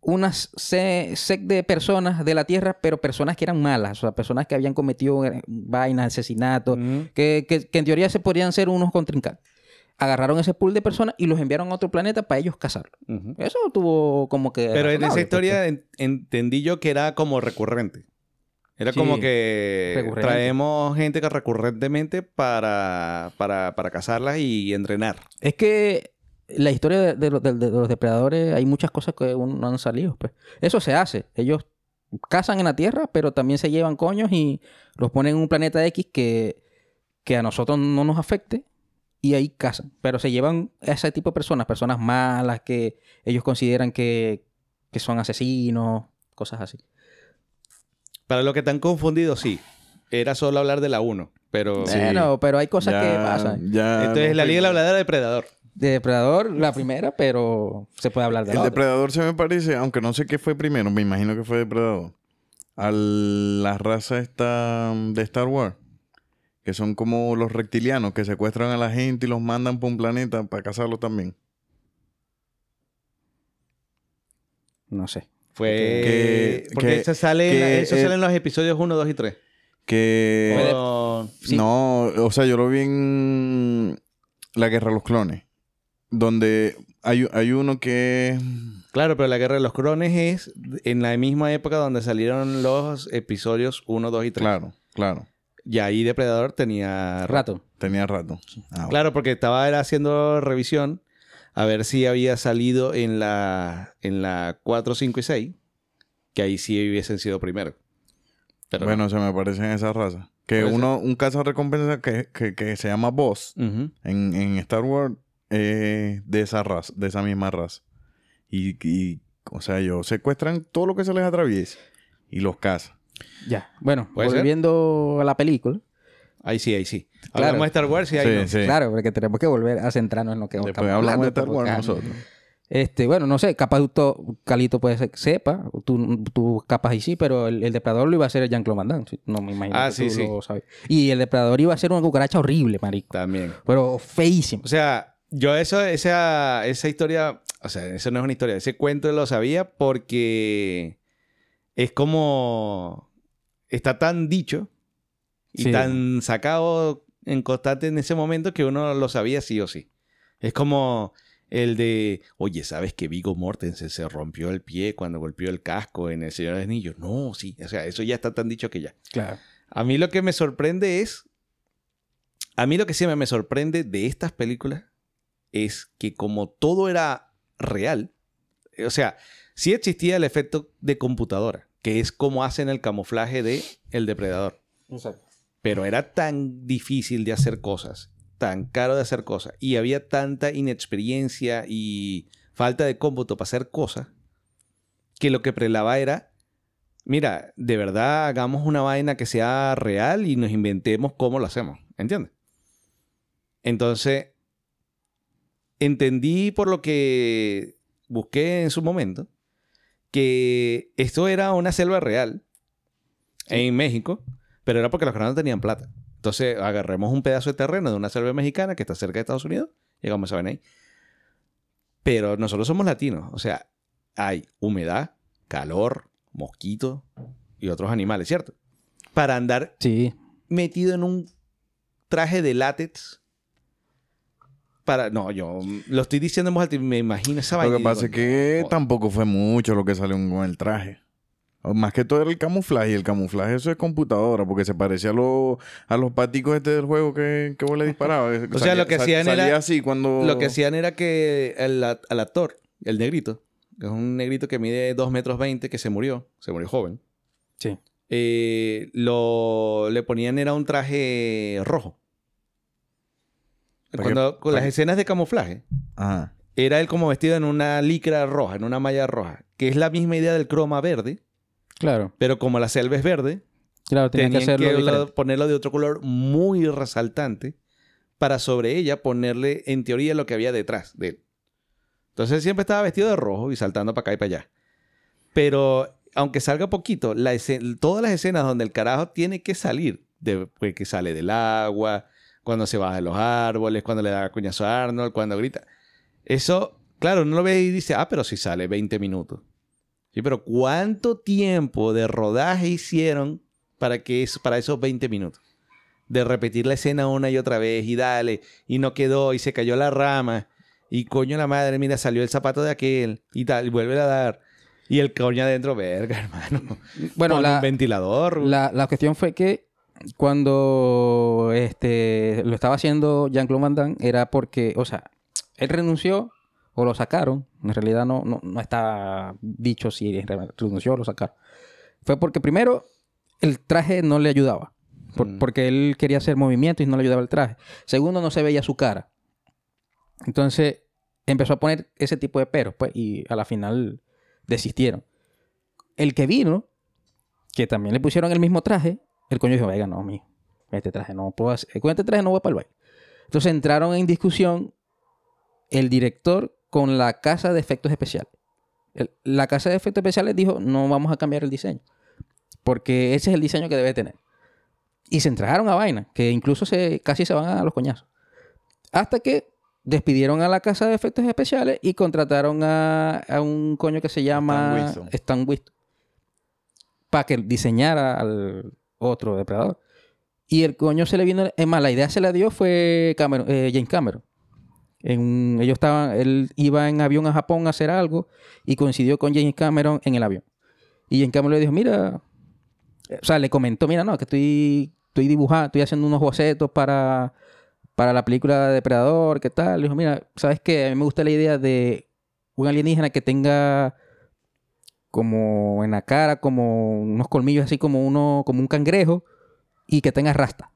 unas se- sec de personas de la Tierra, pero personas que eran malas, o sea, personas que habían cometido eh, vainas, asesinatos, que, que- que en teoría se podrían ser unos contrincantes. Agarraron ese pool de personas y los enviaron a otro planeta para ellos cazarlos. Ujú. Eso tuvo como que... Pero en esa historia en- entendí yo que era como recurrente. Era Sí, como que recurrente. traemos gente que recurrentemente para, para, para cazarlas y entrenar. Es que la historia de, de los- de- de los depredadores, hay muchas cosas que aún no han salido. Pues. Eso se hace. Ellos cazan en la Tierra, pero también se llevan coños y los ponen en un planeta X que, que a nosotros no nos afecte y ahí cazan. Pero se llevan a ese tipo de personas, personas malas que ellos consideran que, que son asesinos, cosas así. Para lo que están confundidos, sí. Era solo hablar de la 1. Pero. Sí. Bueno, pero hay cosas Ya- que pasan. ya Entonces, no la Liga de la Habladera de Depredador. De Depredador, la primera, pero se puede hablar de El la otra. depredador se me parece, aunque no sé qué fue primero, me imagino que fue depredador. A la raza esta de Star Wars. Que son como los reptilianos que secuestran a la gente y los mandan por un planeta para cazarlos también. No sé. Fue. Que- porque que- eso, sale, en la- que eso el- sale en los episodios 1, 2 y 3. Que... Sí. No, o sea, yo lo vi en La Guerra de los Clones. Donde hay, hay uno que... Claro, pero la Guerra de los Crones es en la misma época donde salieron los episodios 1, 2 y 3. Claro, claro. Y ahí Depredador tenía Rato. Tenía rato. Ah, bueno. Claro, porque estaba era haciendo revisión a ver si había salido en la, en la 4, 5 y 6, que ahí sí hubiesen sido primero. Pero bueno, se me parecen esas razas. Que uno, un caso recompensa que, que, que se llama Boss en, en Star Wars eh, de esa raza, de esa misma raza. Y, y, o sea, ellos secuestran todo lo que se les atraviese y los cazan. Ya. Bueno, volviendo a la película. Ahí sí, ahí sí. Claro. Hablamos de Star Wars y ahí no. sí. Claro, porque tenemos que volver a centrarnos en lo que Después estamos hablamos hablando, de Star Wars porque, nosotros. Este, bueno, no sé, capaz tú, Calito puede ser que sepa, tú, tú capaz y sí, pero el, el depredador lo iba a hacer Jean-Claude Van Damme, sí, no me imagino Ah, que sí, tú sí. lo sabes. Y el depredador iba a ser una cucaracha horrible, marico, También. pero feísimo. O sea, yo eso, esa, esa historia, o sea, eso no es una historia, ese cuento lo sabía porque es como, está tan dicho y Sí. tan sacado en constante en ese momento que uno lo sabía sí o sí. Es como El de, oye, ¿sabes que Vigo Mortensen se rompió el pie cuando golpeó el casco en El Señor de los Anillos? No, sí. O sea, eso ya está tan dicho que ya. Claro. A mí lo que me sorprende es. A mí lo que siempre me sorprende de estas películas es que, como todo era real, o sea, sí existía el efecto de computadora, que es como hacen el camuflaje de el depredador. Exacto. Pero era tan difícil de hacer cosas, tan caro de hacer cosas, y había tanta inexperiencia y falta de cómputo para hacer cosas, que lo que prelaba era, mira, de verdad hagamos una vaina que sea real y nos inventemos cómo lo hacemos, ¿entiendes? Entonces, entendí por lo que busqué en su momento, que esto era una selva real en México, pero era porque los canales tenían plata. Entonces agarremos un pedazo de terreno de una selva mexicana que está cerca de Estados Unidos, llegamos a ver ahí. Pero nosotros somos latinos, o sea, hay humedad, calor, mosquitos y otros animales, ¿cierto? Para andar Sí. metido en un traje de látex. Para, no, yo lo estoy diciendo en voz alta y me imagino esa vaina. Lo que pasa es que no, tampoco fue mucho lo que salió con el traje. Más que todo era el camuflaje. Y el camuflaje eso es computadora. Porque se parecía a, los a los paticos este del juego que, que vos le disparabas. O sea, lo que hacían era- salía así cuando... Lo que hacían era que el, al actor, el negrito, que es un negrito que mide 2 metros 20, que se murió, se murió joven, Sí. eh, lo, le ponían era un traje rojo. Con ¿Para las escenas de camuflaje, Ajá. era él como vestido en una licra roja, en una malla roja, que es la misma idea del croma verde, Claro. pero como la selva es verde, Claro, tenían tenían que hacerlo ponerlo de otro color muy resaltante para sobre ella ponerle, en teoría, lo que había detrás de él. Entonces él siempre estaba vestido de rojo y saltando para acá y para allá. Pero aunque salga poquito, la escena- todas las escenas donde el carajo tiene que salir, de, pues, que sale del agua, cuando se baja de los árboles, cuando le da cuñazo a Arnold, cuando grita. Eso, claro, uno lo ve y dice, ah, pero si sale 20 minutos. Sí, pero ¿cuánto tiempo de rodaje hicieron para, que es, para esos 20 minutos? De repetir la escena una y otra vez y dale, y no quedó, y se cayó la rama, y coño la madre, mira, salió el zapato de aquel, y tal, y vuelve a dar. Y el coño adentro, verga, hermano. Bueno, la, un ventilador. la, la cuestión fue que cuando este, lo estaba haciendo Jean-Claude Van Damme era porque, o sea, él renunció o lo sacaron. En realidad no, no, no está dicho si renunció o lo sacaron. Fue porque primero el traje no le ayudaba. por- Mm. Porque él quería hacer movimientos y no le ayudaba el traje. Segundo, no se veía su cara. Entonces empezó a poner ese tipo de peros, pues, y a la final desistieron. El que vino, que también le pusieron el mismo traje, el coño dijo, venga, no, mijo, este traje no puedo hacer, con este traje no voy para el baile. Entonces entraron en discusión el director con la casa de efectos especiales. El- la casa de efectos especiales dijo, no vamos a cambiar el diseño, porque ese es el diseño que debe tener. Y se entraron a vaina, que incluso se, casi se van a los coñazos. Hasta que despidieron a la casa de efectos especiales y contrataron a, a un coño que se llama Winston. Stan Winston para que diseñara al otro depredador. Y el coño se le vino, es más, la idea se la dio fue Cameron, eh, James Cameron. En ellos estaban, él iba en avión a Japón a hacer algo y coincidió con James Cameron en el avión. Y James Cameron le dijo, mira, o sea, le comentó, mira, no, que estoy, estoy dibujando, estoy haciendo unos bocetos para, para la película de Depredador, ¿qué tal? Le dijo, mira, ¿sabes qué? A mí me gusta la idea de un alienígena que tenga como en la cara, como unos colmillos así como uno, como un cangrejo y que tenga rasta.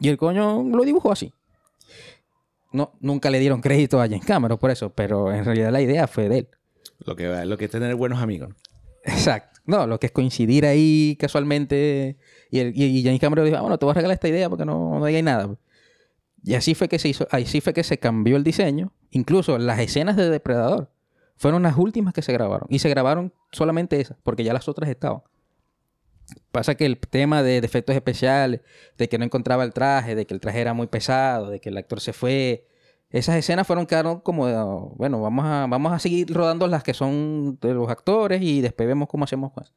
Y el coño lo dibujó así. No, nunca le dieron crédito a James Cameron por eso, pero en realidad la idea fue de él. Lo que, lo que es tener buenos amigos. Exacto. No, lo que es coincidir ahí casualmente. Y, el, y, y James Cameron dijo, ah, bueno, te voy a regalar esta idea porque no, no digáis nada. Y así fue que se hizo, así fue que se cambió el diseño. Incluso las escenas de Depredador fueron las últimas que se grabaron. Y se grabaron solamente esas, porque ya las otras estaban. Pasa que el tema de defectos especiales, de que no encontraba el traje, de que el traje era muy pesado, de que el actor se fue. Esas escenas fueron quedaron como, oh, bueno, vamos a, vamos a seguir rodando las que son de los actores y después vemos cómo hacemos cosas.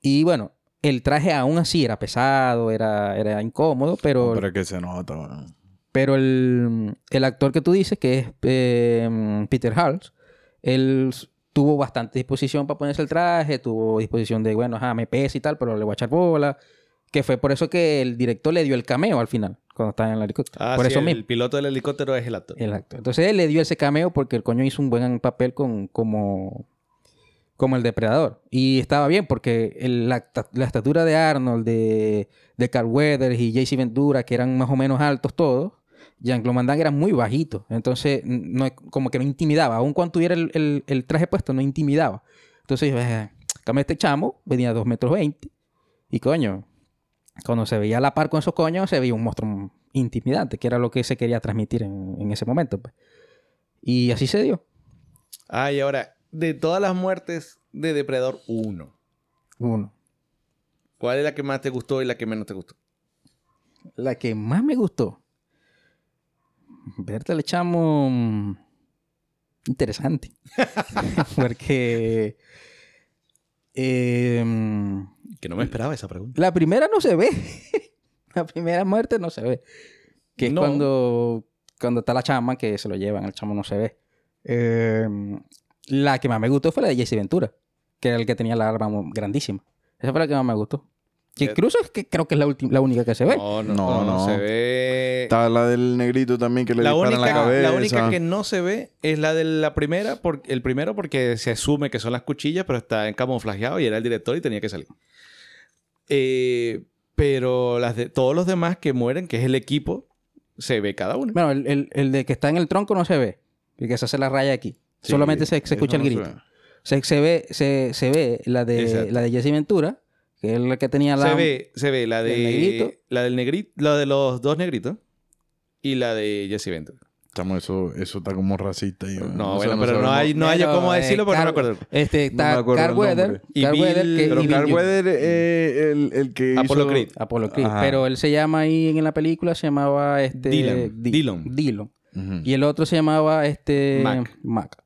Y bueno, el traje aún así era pesado, era, era incómodo, pero... Pero es que se nota. Pero el, el actor que tú dices, que es eh, Peter Hals, él tuvo bastante disposición para ponerse el traje, tuvo disposición de, bueno, ajá, me pesa y tal, pero le voy a echar bola. Que fue por eso que el director le dio el cameo al final, cuando estaba en el helicóptero. Ah, por sí, eso el mismo. piloto del helicóptero es el actor. El actor. Entonces él le dio ese cameo porque el coño hizo un buen papel con, como, como el depredador. Y estaba bien porque el- la, la estatura de Arnold, de, de Carl Weathers y JC Ventura, que eran más o menos altos todos, Jean-Claude Van Damme era muy bajito. Entonces, no, como que no intimidaba. Aun cuando tuviera el, el- el traje puesto, no intimidaba. Entonces, yo dije, cambio este chamo, venía a 2 metros 20. Y coño, cuando se veía a la par con esos coños, se veía un monstruo intimidante, que era lo que se quería transmitir en, en ese momento. pues. Y así se dio. Ah, y ahora, de todas las muertes de Depredador 1, Uno. ¿cuál es la que más te gustó y la que menos te gustó? La que más me gustó. Verte le echamos mm, interesante. Porque em, Que no me esperaba esa pregunta. la primera no se ve. la primera muerte no se ve. Que es cuando, cuando está la chama que se lo llevan, el chamo no se ve. Em, la que más me gustó fue la de Jesse Ventura, que era el que tenía la arma grandísima. Esa fue la que más me gustó. Que Eh, incluso es que creo que es la, la única que se ve. No, no, No, no, no. Se ve. Está la del negrito también que le La disparan única, la cabeza. la única que no se ve es la de la primera, por, el primero porque se asume que son las cuchillas, pero está en camuflajeado y era el director y tenía que salir. Eh, pero las de todos los demás que mueren, que es el equipo, se ve cada uno. Bueno, el, el- el de que está en el tronco no se ve. Y que se hace la raya aquí. Sí, Solamente se, se escucha el no grito. Se, se ve, se, se ve la de, Exacto. la de Jesse Ventura, que es la que tenía la... Se ve, se ve la del negrito. de la del negrito, la de los dos negritos y la de Jesse Ventura. Chamo, eso, eso está como racista. y- No, o sea, bueno, pero no hay, no hay Pero, cómo eh, decirlo porque no me acuerdo. Este, No me está acuerdo Carl el Weather. nombre. Y Carl Bill- Weather que, Pero y Carl Bill- Weather es el, el que hizo... Apollo Creed. Apollo Creed. Ajá. Pero él se llama ahí en la película, se llamaba este... Dylan. Dillon. Ujú. Y el otro se llamaba este... Mac. Mac.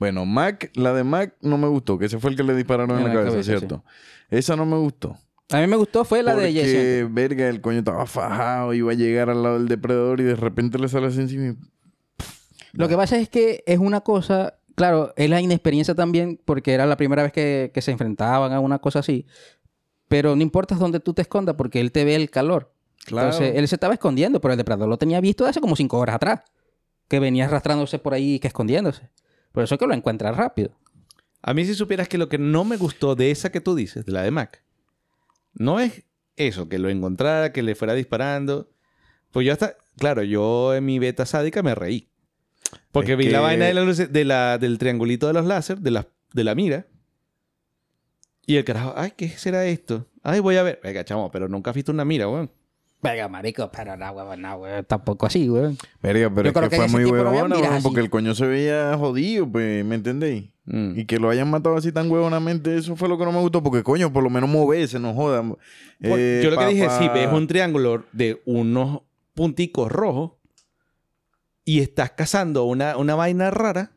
Bueno, Mac, la de Mac no me gustó, que ese fue el que le dispararon en, la, cabeza, ¿cierto? Esa no me gustó. A mí me gustó fue la de porque, Jesse. verga, el coño estaba fajado, iba a llegar al lado del depredador y de repente le sale así encima. y- Lo que pasa es que es una cosa, claro, es la inexperiencia también, porque era la primera vez que, que se enfrentaban a una cosa así. Pero no importa dónde tú te escondas, porque él te ve el calor. Claro. Entonces, él se estaba escondiendo, pero el depredador lo tenía visto hace como cinco horas atrás. Que venía arrastrándose por ahí, que escondiéndose. Por eso es que lo encuentra rápido. A mí si supieras que lo que no me gustó de esa que tú dices, de la de Mac, no es eso, que lo encontrara, que le fuera disparando. Pues yo hasta, claro, yo en mi beta sádica me reí. Porque Es vi la vaina de la luz- de la, del triangulito de los láser, de la, de la mira. Y el carajo, ay, ¿qué será esto? Ay, voy a ver. Venga, chamo, pero nunca has visto una mira, weón. Venga, marico, pero no, huevón, no, huevón, tampoco así, weón. Verga, pero Yo es creo que, fue muy huevona, weón, porque el coño se veía jodido, pues, ¿me entendéis? Mm. Y que lo hayan matado así tan huevonamente, eso fue lo que no me gustó, porque coño, por lo menos moverse, no jodan. Eh, yo lo que dije, si ves un triángulo de unos punticos rojos y estás cazando una, una vaina rara,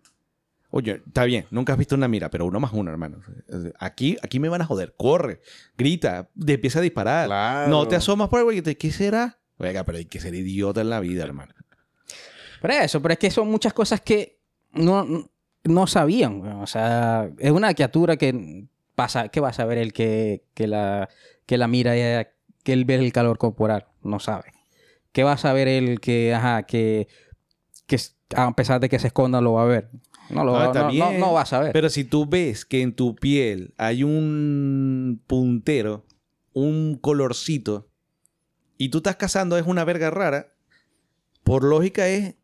oye, está bien, nunca has visto una mira, pero uno más uno, hermano. Aquí, aquí me van a joder, corre, grita, de- empieza a disparar. Claro. No te asomas por el güey y te, ¿qué será? Oiga, pero hay que ser idiota en la vida, hermano. Pero eso, pero es que son muchas cosas que no, no sabían. O sea, es una criatura que pasa, ¿qué va a saber el que, que la, que la mira, eh, que él ve el calor corporal? No sabe. ¿Qué va a saber el que, ajá, que, que a pesar de que se esconda lo va a ver? No lo Ah, no, no- bien. no va a saber. Pero si tú ves que en tu piel hay un puntero, un colorcito, y tú estás cazando es una verga rara, por lógica es,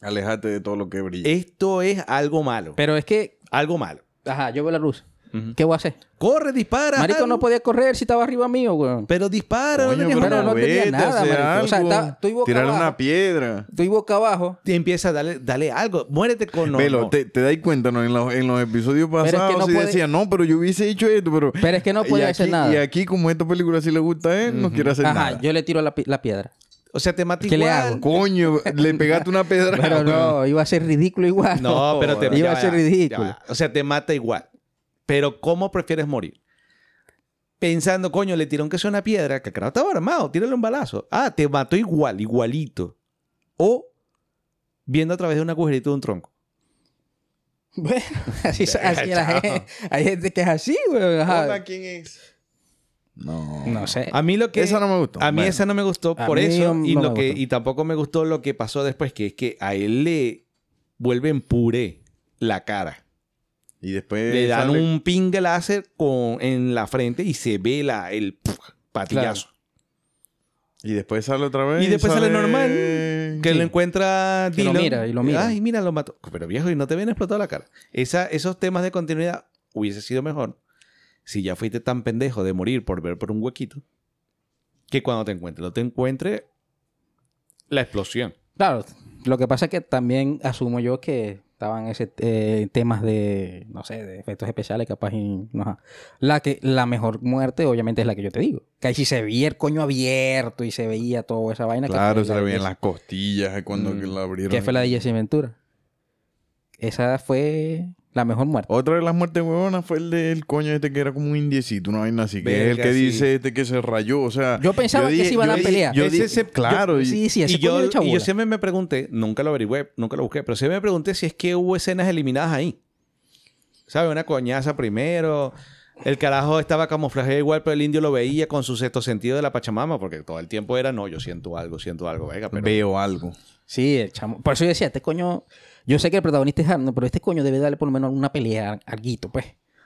Alejate de todo lo que brilla. esto es algo malo. Pero es que, Algo malo. ajá, yo veo la luz. Ujú. ¿Qué voy a hacer? Corre, dispara. Marico algo. no podía correr si estaba arriba mío, weón. Pero dispara. Coño, no tengas pero nada. no tenía marico. O sea, algo. está- estoy boca Tirarle abajo. una piedra. Estoy boca abajo. Y empieza a darle, dale algo. Muérete con no, no. te, te dais cuenta, ¿no? En los, en los episodios es que pasados no sí puede- decía, no, pero yo hubiese hecho esto, pero... Pero es que no aquí- hacer nada. Y aquí, como esta película sí le gusta a él, no quiere hacer Ajá, nada. yo le tiro la, la piedra. O sea, te mata ¿Qué le igual. hago? Coño, le pegaste una pedra. Pero no, iba a ser ridículo igual. No, pero te Iba ya a ser ya ridículo. O sea, te mata igual. Pero ¿cómo prefieres morir? pensando, coño, le tiró que sea una piedra, que el carajo estaba armado, tírale un balazo. Ah, te mató igual, igualito. O viendo a través de un agujerito de un tronco. Bueno, así, así la chao. gente, hay gente que es así, güey. quién es? No. No sé. A mí lo que... Esa no me gustó. A mí Bueno. esa no me gustó por eso. no Y, me lo que, gustó. y tampoco me gustó lo que pasó después, que es que a él le vuelven puré la cara. Y después Le dan sale- un ping láser con, en la frente y se ve la, el puf, patillazo. Y después sale otra vez. Y después sale normal. Que Sí. lo encuentra Que lo Dylan. mira, y lo mira. Ay, mira, lo mató. Pero viejo, y no te ven explotado la cara. Esa, esos temas de continuidad hubiese sido mejor si ya fuiste tan pendejo de morir por ver por un huequito que cuando te encuentre, no te encuentre la explosión. Claro, lo que pasa es que también asumo yo que estaban ese eh, temas de, no sé, de efectos especiales, capaz y no. La que la mejor muerte obviamente es la que yo te digo. Que ahí sí se veía el coño abierto y se veía toda esa vaina. que Claro, fue se le veían las costillas cuando Mm. que la abrieron. Que fue la de Jesse Ventura. Esa fue la mejor muerte. Otra de las muertes huevonas fue el del coño este que era como un indiecito, una vaina así. Que es el que sí. dice este que se rayó. O sea. Yo pensaba que dije- se iban a yo- pelear. yo Ese dije- claro. sí, sí, ese y, yo, y yo siempre me pregunté, nunca lo averigüé, nunca lo busqué, pero siempre me pregunté si es que hubo escenas eliminadas ahí. ¿Sabes? Una coñaza primero. El carajo estaba camuflajeado igual, pero el indio lo veía con su sexto sentido de la Pachamama, porque todo el tiempo era, no, yo siento algo, siento algo, venga, pero... Veo algo. Sí, el chamo. Por eso yo decía, este coño. Yo sé que el protagonista es Arnold, pero este coño debe darle por lo menos una pelea, alguito, pues.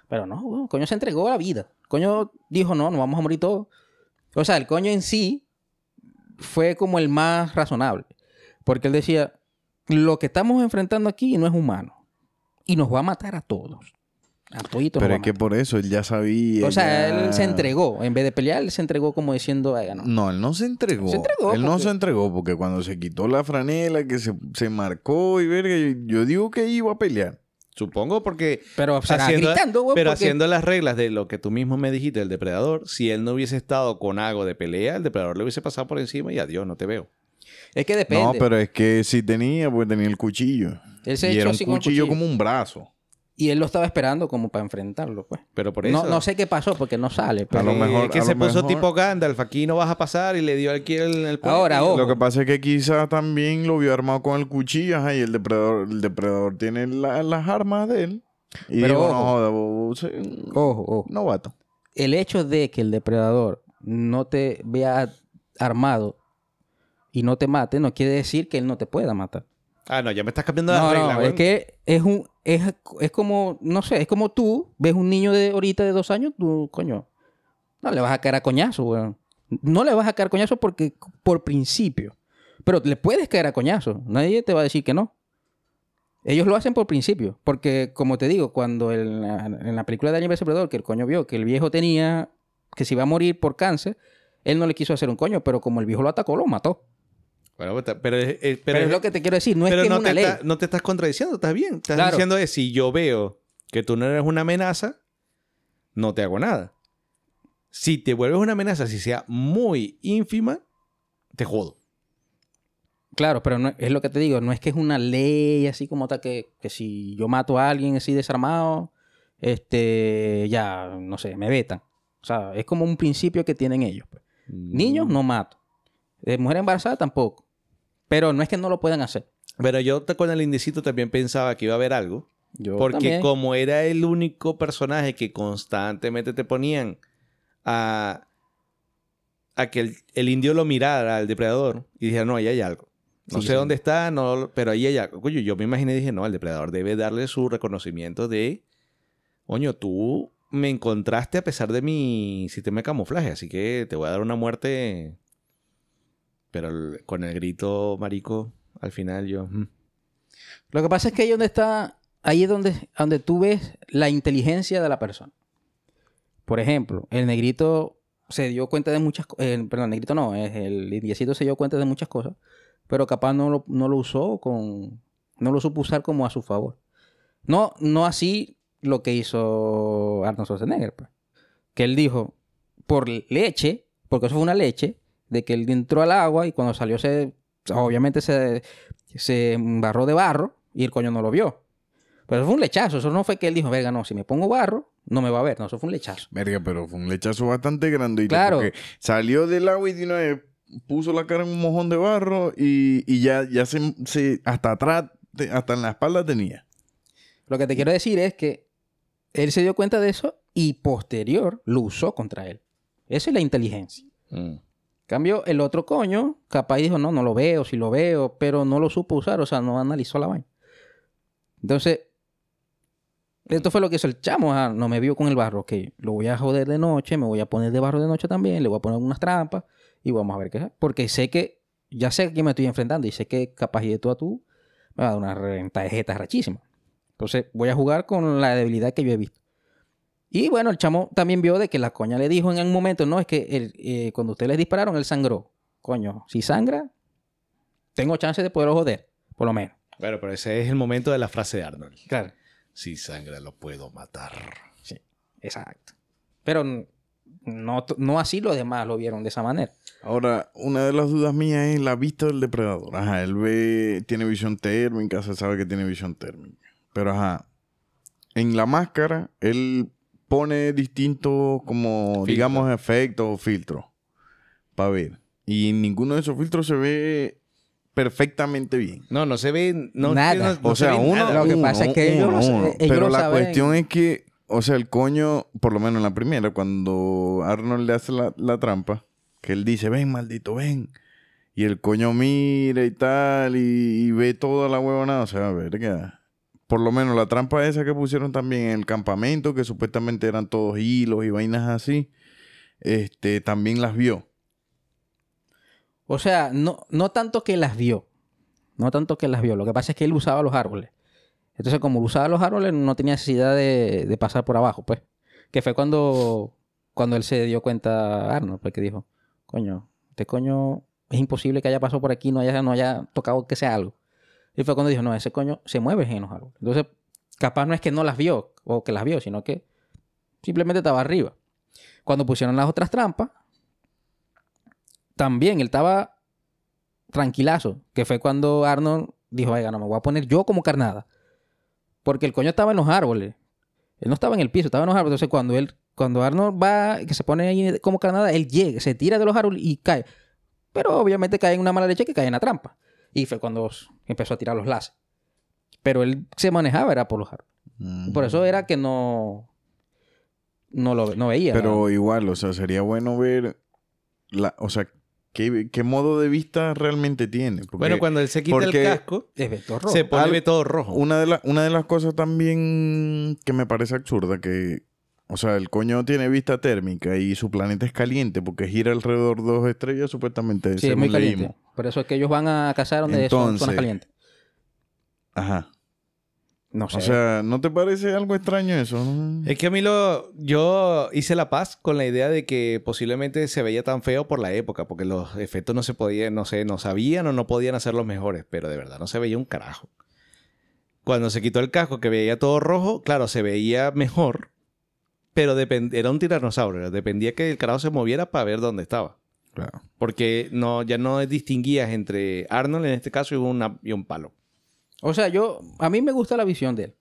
Pero no, el coño se entregó a la vida. El coño dijo, no, nos vamos a morir todos. O sea, el coño en sí fue como el más razonable. Porque él decía, lo que estamos enfrentando aquí no es humano. Y nos va a matar a todos. Pero es que por eso él ya sabía. O sea, ya- él se entregó. En vez de pelear, él se entregó como diciendo, "Ay, no. No, él no se entregó. Se entregó Él no se entregó porque cuando se quitó la franela, que se, se marcó y verga, yo, yo digo que iba a pelear. Supongo porque... Pero haciendo- gritando, pero porque- haciendo las reglas de lo que tú mismo me dijiste, el depredador, si él no hubiese estado con algo de pelea, el depredador le hubiese pasado por encima y adiós, no te veo. Es que depende. No, pero es que si tenía, pues tenía el cuchillo. Él se y echó era un cuchillo. como un brazo. Y él lo estaba esperando como para enfrentarlo, pues. Pero por eso... No, no sé qué pasó porque no sale. Pero... A lo Eh, mejor- que a se lo puso mejor- tipo Gandalf, aquí no vas a pasar y le dio aquí el, el Ahora, ojo. Lo que pasa es que quizás también lo vio armado con el cuchillo, ajá, y el depredador, el depredador tiene la- las armas de él. Y Pero dijo, ojo. no joda, vos, eh, Ojo, ojo. novato. El hecho de que el depredador no te vea armado y no te mate, no quiere decir que él no te pueda matar. Ah, no, ya me estás cambiando la No, regla, no, es que es un... Es, es como, no sé, es como tú ves un niño de ahorita de dos años, tú, coño, no le vas a caer a coñazo, weón. No le vas a caer a coñazo porque, por principio. Pero le puedes caer a coñazo. Nadie te va a decir que no. Ellos lo hacen por principio. Porque, como te digo, cuando en la, en la película de Alien vs. Predador, que el coño vio que el viejo tenía... Que se iba a morir por cáncer, él no le quiso hacer un coño. Pero como el viejo lo atacó, lo mató. Pues, pero, Pero, pero, es lo que te quiero decir. No es que es no, una te ley. está- no te estás contradiciendo, estás bien. Estás Claro. diciendo es, si yo veo que tú no eres una amenaza, no te hago nada. Si te vuelves una amenaza, si sea muy ínfima, te jodo. Claro, pero no- es lo que te digo, no es que es una ley así como tal que, que si yo mato a alguien así desarmado, este, ya, no sé, me vetan. O sea, es como un principio que tienen ellos. pues. Niños Mm. no mato. Eh, mujer embarazada tampoco. Pero no es que no lo puedan hacer. Pero yo con el indicito también pensaba que iba a haber algo. Yo Porque también. como era el único personaje que constantemente te ponían a, a que el, el indio lo mirara al depredador y dijera, no, ahí hay algo. No Sí, sé sí. dónde está, no, pero ahí hay algo. Coño, yo me imaginé y dije, no, el depredador debe darle su reconocimiento de, coño, tú me encontraste a pesar de mi sistema de camuflaje, así que te voy a dar una muerte. Pero con el grito marico, al final yo... mm. Lo que pasa es que ahí donde está, ahí es donde, donde tú ves la inteligencia de la persona. Por ejemplo, el negrito se dio cuenta de muchas cosas, perdón, el negrito no, el indiecito se dio cuenta de muchas cosas, pero capaz no lo, no lo usó con, no lo supo usar como a su favor. No, no así lo que hizo Arnold Schwarzenegger, pues. Que él dijo, por leche, porque eso fue una leche, de que él entró al agua y cuando salió se, obviamente se, se embarró de barro y el coño no lo vio. Pero fue un lechazo. Eso no fue que él dijo, verga, no, si me pongo barro, no me va a ver. No, eso fue un lechazo. Verga, pero fue un lechazo bastante grande. Claro. Porque salió del agua y de una vez puso la cara en un mojón de barro y, y ya, ya se, se- hasta atrás, hasta en la espalda tenía. Lo que te quiero decir es que él se dio cuenta de eso y posterior lo usó contra él. Esa es la inteligencia. Mm. Cambio, el otro coño, capaz dijo, no, no lo veo, sí lo veo, pero no lo supo usar, o sea, no analizó la vaina. Entonces, esto fue lo que hizo el chamo, ah, no me vio con el barro, ok, lo voy a joder de noche, me voy a poner de barro de noche también, le voy a poner unas trampas y vamos a ver qué es. Porque sé que, ya sé quién me estoy enfrentando y sé que capaz de tú a tú me va a dar una renta de jetas rachísima. Entonces, voy a jugar con la debilidad que yo he visto. Y bueno, el chamo también vio de que la coña le dijo en un momento, no, es que eh, cuando ustedes le dispararon, él sangró. Coño, si sangra, tengo chance de poderlo joder, por lo menos. Bueno, pero ese es el momento de la frase de Arnold. Claro. Si sangra, lo puedo matar. Exacto. Pero no, no así los demás lo vieron de esa manera. Ahora, una de las dudas mías es la vista del depredador. Ajá, él ve, tiene visión térmica, se sabe que tiene visión térmica. Pero ajá, en la máscara, él pone distintos, como, Filtro. digamos, efectos o filtros para ver. Y ninguno de esos filtros se ve perfectamente bien. No, no se ve... No, Nada. no- no o se sea, uno, nada. Lo que uno, pasa es que ellos uno, lo sa- uno. ellos Pero lo la saben. cuestión es que, o sea, el coño, por lo menos en la primera, cuando Arnold le hace la, la trampa, que él dice, ven, maldito, ven. Y el coño mira y tal, y, y ve toda la huevonada. O sea, verga. Por lo menos la trampa esa que pusieron también en el campamento, que supuestamente eran todos hilos y vainas así, este, también las vio. O sea, no, no tanto que las vio. No tanto que las vio. Lo que pasa es que él usaba los árboles. Entonces, como usaba los árboles, no tenía necesidad de, de pasar por abajo, pues. Que fue cuando, cuando él se dio cuenta, Arnold, pues que dijo, coño, este coño es imposible que haya pasado por aquí, no haya, no haya tocado que sea algo. Y fue cuando dijo, no, ese coño se mueve en los árboles. Entonces, capaz no es que no las vio o que las vio, sino que simplemente estaba arriba. Cuando pusieron las otras trampas, también él estaba tranquilazo, que fue cuando Arnold dijo, oiga, no me voy a poner yo como carnada. Porque el coño estaba en los árboles. Él no estaba en el piso, estaba en los árboles. Entonces cuando él, cuando Arnold va, que se pone ahí como carnada, él llega, se tira de los árboles y cae. Pero obviamente cae en una mala leche que cae en la trampa. Y fue cuando empezó a tirar los láser. Pero él se manejaba, era por los árboles. Mm. Por eso era que no, no lo no veía. Pero igual, o sea, sería bueno ver, la, o sea, qué, qué modo de vista realmente tiene. Porque Bueno, cuando él se quita porque- el casco, Es vector rojo. se pone Al- todo rojo. una de, la- una de las cosas también que me parece absurda, que, o sea, el coño tiene vista térmica y su planeta es caliente porque gira alrededor de dos estrellas, supuestamente, Sí, es muy caliente. leímos. Por eso es que ellos van a cazar donde son zonas calientes. Ajá. No sé. O sea, ¿no te parece algo extraño eso? Es que a mí lo... Yo hice la paz con la idea de que posiblemente se veía tan feo por la época, porque los efectos no se podían, no sé, no sabían o no podían hacer los mejores, pero de verdad no se veía un carajo. Cuando se quitó el casco que veía todo rojo, claro, se veía mejor, pero depend- era un tiranosaurio, dependía que el carajo se moviera para ver dónde estaba. Claro. Porque no, ya no distinguías entre Arnold en este caso y, una, y un palo. O sea, yo... A mí me gusta la visión de él.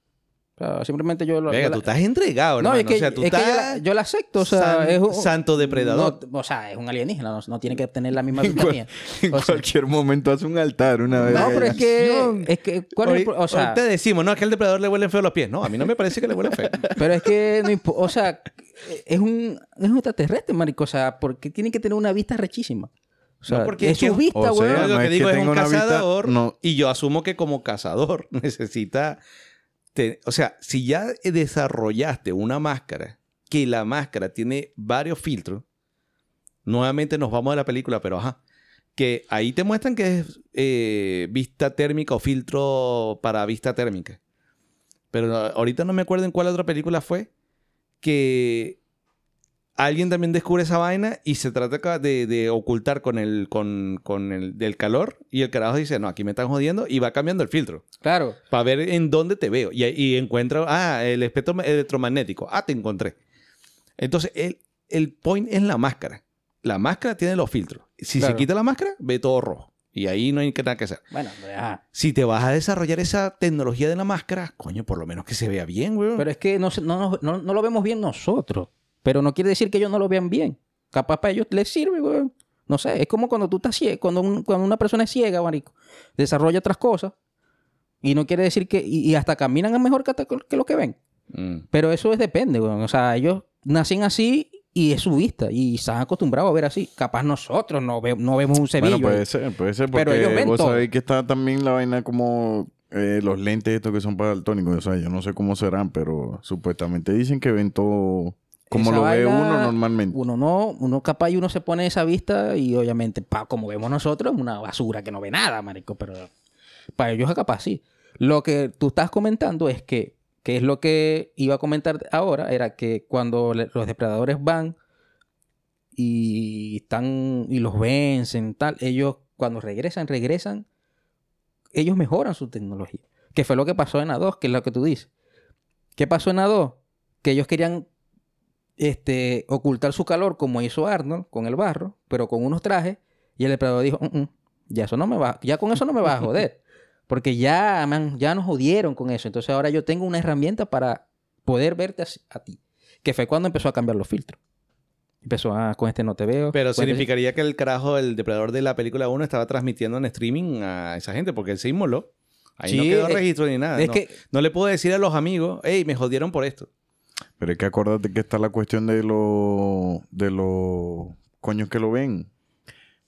O sea, simplemente yo... lo- Venga, tú la- estás entregado, No, es que, o sea, tú es que yo, estás la, yo la acepto. O sea, san- es un... santo depredador. no, o sea, es un alienígena. No, no tiene que tener la misma En, vista cual- mía. en O sea- cualquier momento hace un altar una vez. No, pero es que... Es que ¿cuál es el o sea, te decimos, no, es que al depredador le huelen feo los pies. No, a mí no me parece que le huelen feo. pero es que... No o sea, es un, es un extraterrestre, marico. O sea, porque tiene que tener una vista rechísima. O sea, No, porque es su que- vista, o sea, weón. Yo lo no que es digo que es un una vista- cazador no. y yo asumo que como cazador necesita... o sea, si ya desarrollaste una máscara, que la máscara tiene varios filtros, nuevamente nos vamos de la película, pero ajá, que ahí te muestran que es eh, vista térmica o filtro para vista térmica. Pero ahorita no me acuerdo en cuál otra película fue que alguien también descubre esa vaina y se trata de, de ocultar con el, con, con el del calor y el carajo dice, no, aquí me están jodiendo y va cambiando el filtro Claro. para ver en dónde te veo. Y, y encuentra, ah, el espectro electromagnético, ah, te encontré. Entonces, el, el point es la máscara. La máscara tiene los filtros. Si Claro. se quita la máscara, ve todo rojo. Y ahí no hay nada que hacer. Bueno, ya. Si te vas a desarrollar esa tecnología de la máscara, coño, por lo menos que se vea bien, weón. Pero es que no, se- no, no- no lo vemos bien nosotros. Pero no quiere decir que ellos no lo vean bien. Capaz para ellos les sirve, güey. No sé, es como cuando tú estás ciego, cuando, un- cuando una persona es ciega, marico, desarrolla otras cosas. Y no quiere decir que... Y, y hasta caminan mejor que, que lo que ven. Mm. Pero eso es depende, güey. O sea, ellos nacen así y es su vista. Y están acostumbrados a ver así. Capaz nosotros no, ve- no vemos un cebillo. Bueno, puede ser, puede ser, porque Pero ellos ven vos todo. sabéis que está también la vaina como eh, los lentes estos que son para daltónicos. O sea, yo no sé cómo serán, pero supuestamente dicen que ven todo como lo ve uno normalmente. Uno no, uno capaz y uno se pone esa vista y obviamente, pa, como vemos nosotros, es una basura que no ve nada, marico, pero para ellos es capaz sí. Lo que tú estás comentando es que, que es lo que iba a comentar ahora, era que cuando le- los depredadores van y están y los vencen, tal, ellos cuando regresan, regresan, ellos mejoran su tecnología. Que fue lo que pasó en A2, que es lo que tú dices. ¿Qué pasó en A2? Que ellos querían este, ocultar su calor como hizo Arnold con el barro, pero con unos trajes, y el depredador dijo, "Mm, mm, ya eso no me va, ya con eso no me va a joder, porque ya, me han- ya nos jodieron con eso, entonces ahora yo tengo una herramienta para poder verte así- a, ti, que fue cuando empezó a cambiar los filtros. Empezó a, con este no te veo. Pero significaría que el carajo, el depredador de la película 1 estaba transmitiendo en streaming a esa gente porque él se inmoló. Ahí no Sí, quedó eh, registro ni nada. es no, que- no le puedo decir a los amigos, hey, me jodieron por esto. Pero es que acuérdate que está la cuestión de los de los coños que lo ven.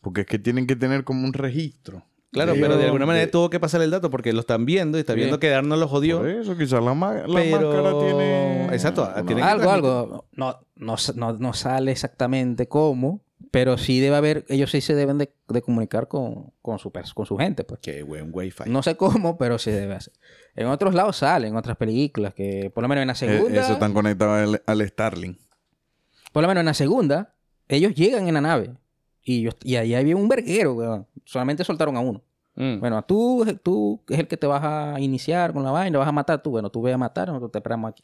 Porque es que tienen que tener como un registro. Claro, pero de alguna manera de- tuvo que pasar el dato porque lo están viendo y está Sí. viendo que Arnold lo jodió. Por eso, quizás la, ma- la Pero- máscara tiene. Exacto, tiene que- algo, transmitir. algo. No, no, no, no sale exactamente cómo, pero sí debe haber, ellos sí se deben de, de comunicar con, con, su, pers- con su gente, pues. Qué buen wifi. No sé cómo, pero sí debe hacer. En otros lados salen, en otras películas, que por lo menos en la Eh, segunda, Eso están conectados al, al Starlink. por lo menos en la segunda, ellos llegan en la nave. Y, yo, y ahí había un verguero, weón. Solamente soltaron a uno. Mm. Bueno, tú, tú es el que te vas a iniciar con la vaina, vas a matar tú. Bueno, tú ve a matar, nosotros te esperamos aquí.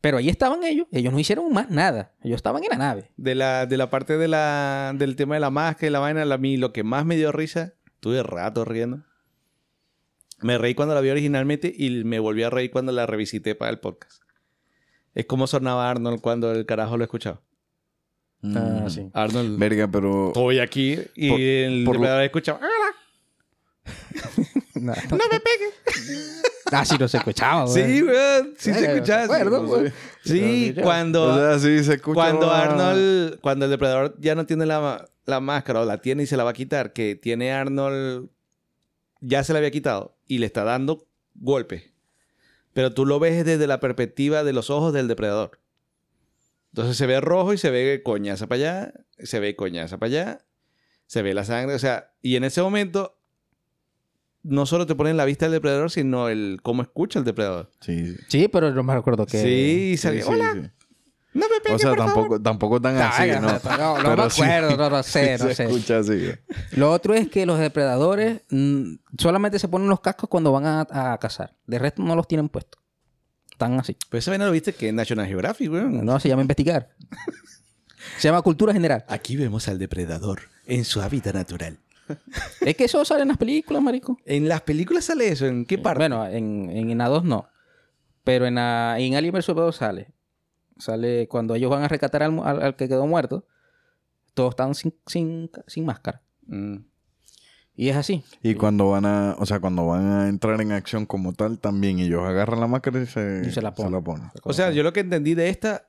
Pero ahí estaban ellos. Ellos no hicieron más nada. Ellos estaban en la nave. De la, de la parte de la, del tema de la máscara y la vaina, a mí lo que más me dio risa, tuve rato riendo. Me reí cuando la vi originalmente y me volví a reír cuando la revisité para el podcast. Es como sonaba Arnold cuando el carajo lo escuchaba. Ah, Mm. sí. Arnold, Verga, pero. estoy aquí y Por- el por lo- depredador escuchaba. "Ah". No, me pegues. ah, sí, no se escuchaba, güey. Sí, weón, sí se escuchaba. sí. güey. Cuando... O sea, sí se escucha. Cuando Arnold, cuando el depredador ya no tiene la, la máscara o la tiene y se la va a quitar, que tiene Arnold, ya se la había quitado y le está dando golpes. Pero tú lo ves desde la perspectiva de los ojos del depredador. Entonces se ve rojo y se ve coñaza para allá, se ve coñaza para allá, se ve la sangre, o sea, y en ese momento no solo te ponen la vista del depredador, sino el cómo escucha el depredador. Sí, sí. Sí, pero no me recuerdo que... Sí, y salió, sí, hola, sí. No me O pegues, sea, por favor". tampoco, tampoco tan así, ¿no? no, no me Pero sí- acuerdo, no, no sé, no se sé. escucha así. Lo otro es que los depredadores mm, solamente se ponen los cascos cuando van a, a cazar. De resto no los tienen puestos. Están así. Pues esa vaina lo viste que en National Geographic, weón. No, se llama investigar. se llama cultura general. Aquí vemos al depredador en su hábitat natural. Es que eso sale en las películas, marico. En las películas sale eso, ¿en qué parte? Bueno, en, en, en A2 no. Pero en, A- en Alien vs. Predator sale. Sale cuando ellos van a rescatar al, al- al que quedó muerto. Todos están sin, sin, sin máscara. Mm. Y es así. Y cuando van a, o sea, cuando van a entrar en acción como tal, también ellos agarran la máscara y se, Y se la ponen. ponen. O sea, yo lo que entendí de esta,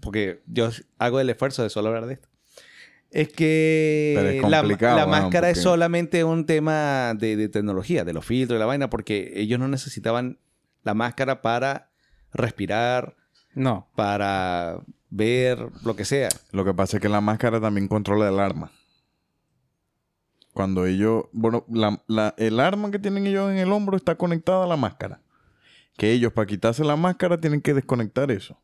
porque yo hago el esfuerzo de solo hablar de esto, es que es la, la máscara es solamente un tema de, de tecnología, de los filtros y la vaina, porque ellos no necesitaban la máscara para respirar, No. para ver, lo que sea. Lo que pasa es que la máscara también controla el arma. Cuando ellos, bueno, la- la- el arma que tienen ellos en el hombro está conectada a la máscara. Que ellos para quitarse la máscara tienen que desconectar eso.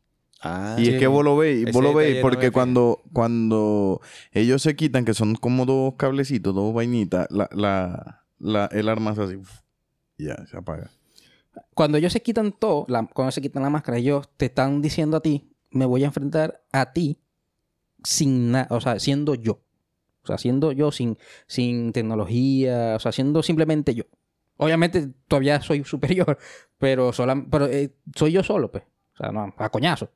Ah, y es que vos lo veis, vos lo veis porque cuando, cuando ellos se quitan, que son como dos cablecitos, dos vainitas, la, la, la- el arma hace así. uf, ya, se apaga. Cuando ellos se quitan todo, la- cuando se quitan la máscara, ellos te están diciendo a ti, me voy a enfrentar a ti sin nada, o sea, siendo yo. O sea, siendo yo sin, sin tecnología, o sea, siendo simplemente yo. Obviamente todavía soy superior, pero, sola, pero eh, soy yo solo, pues. O sea, no, a coñazo.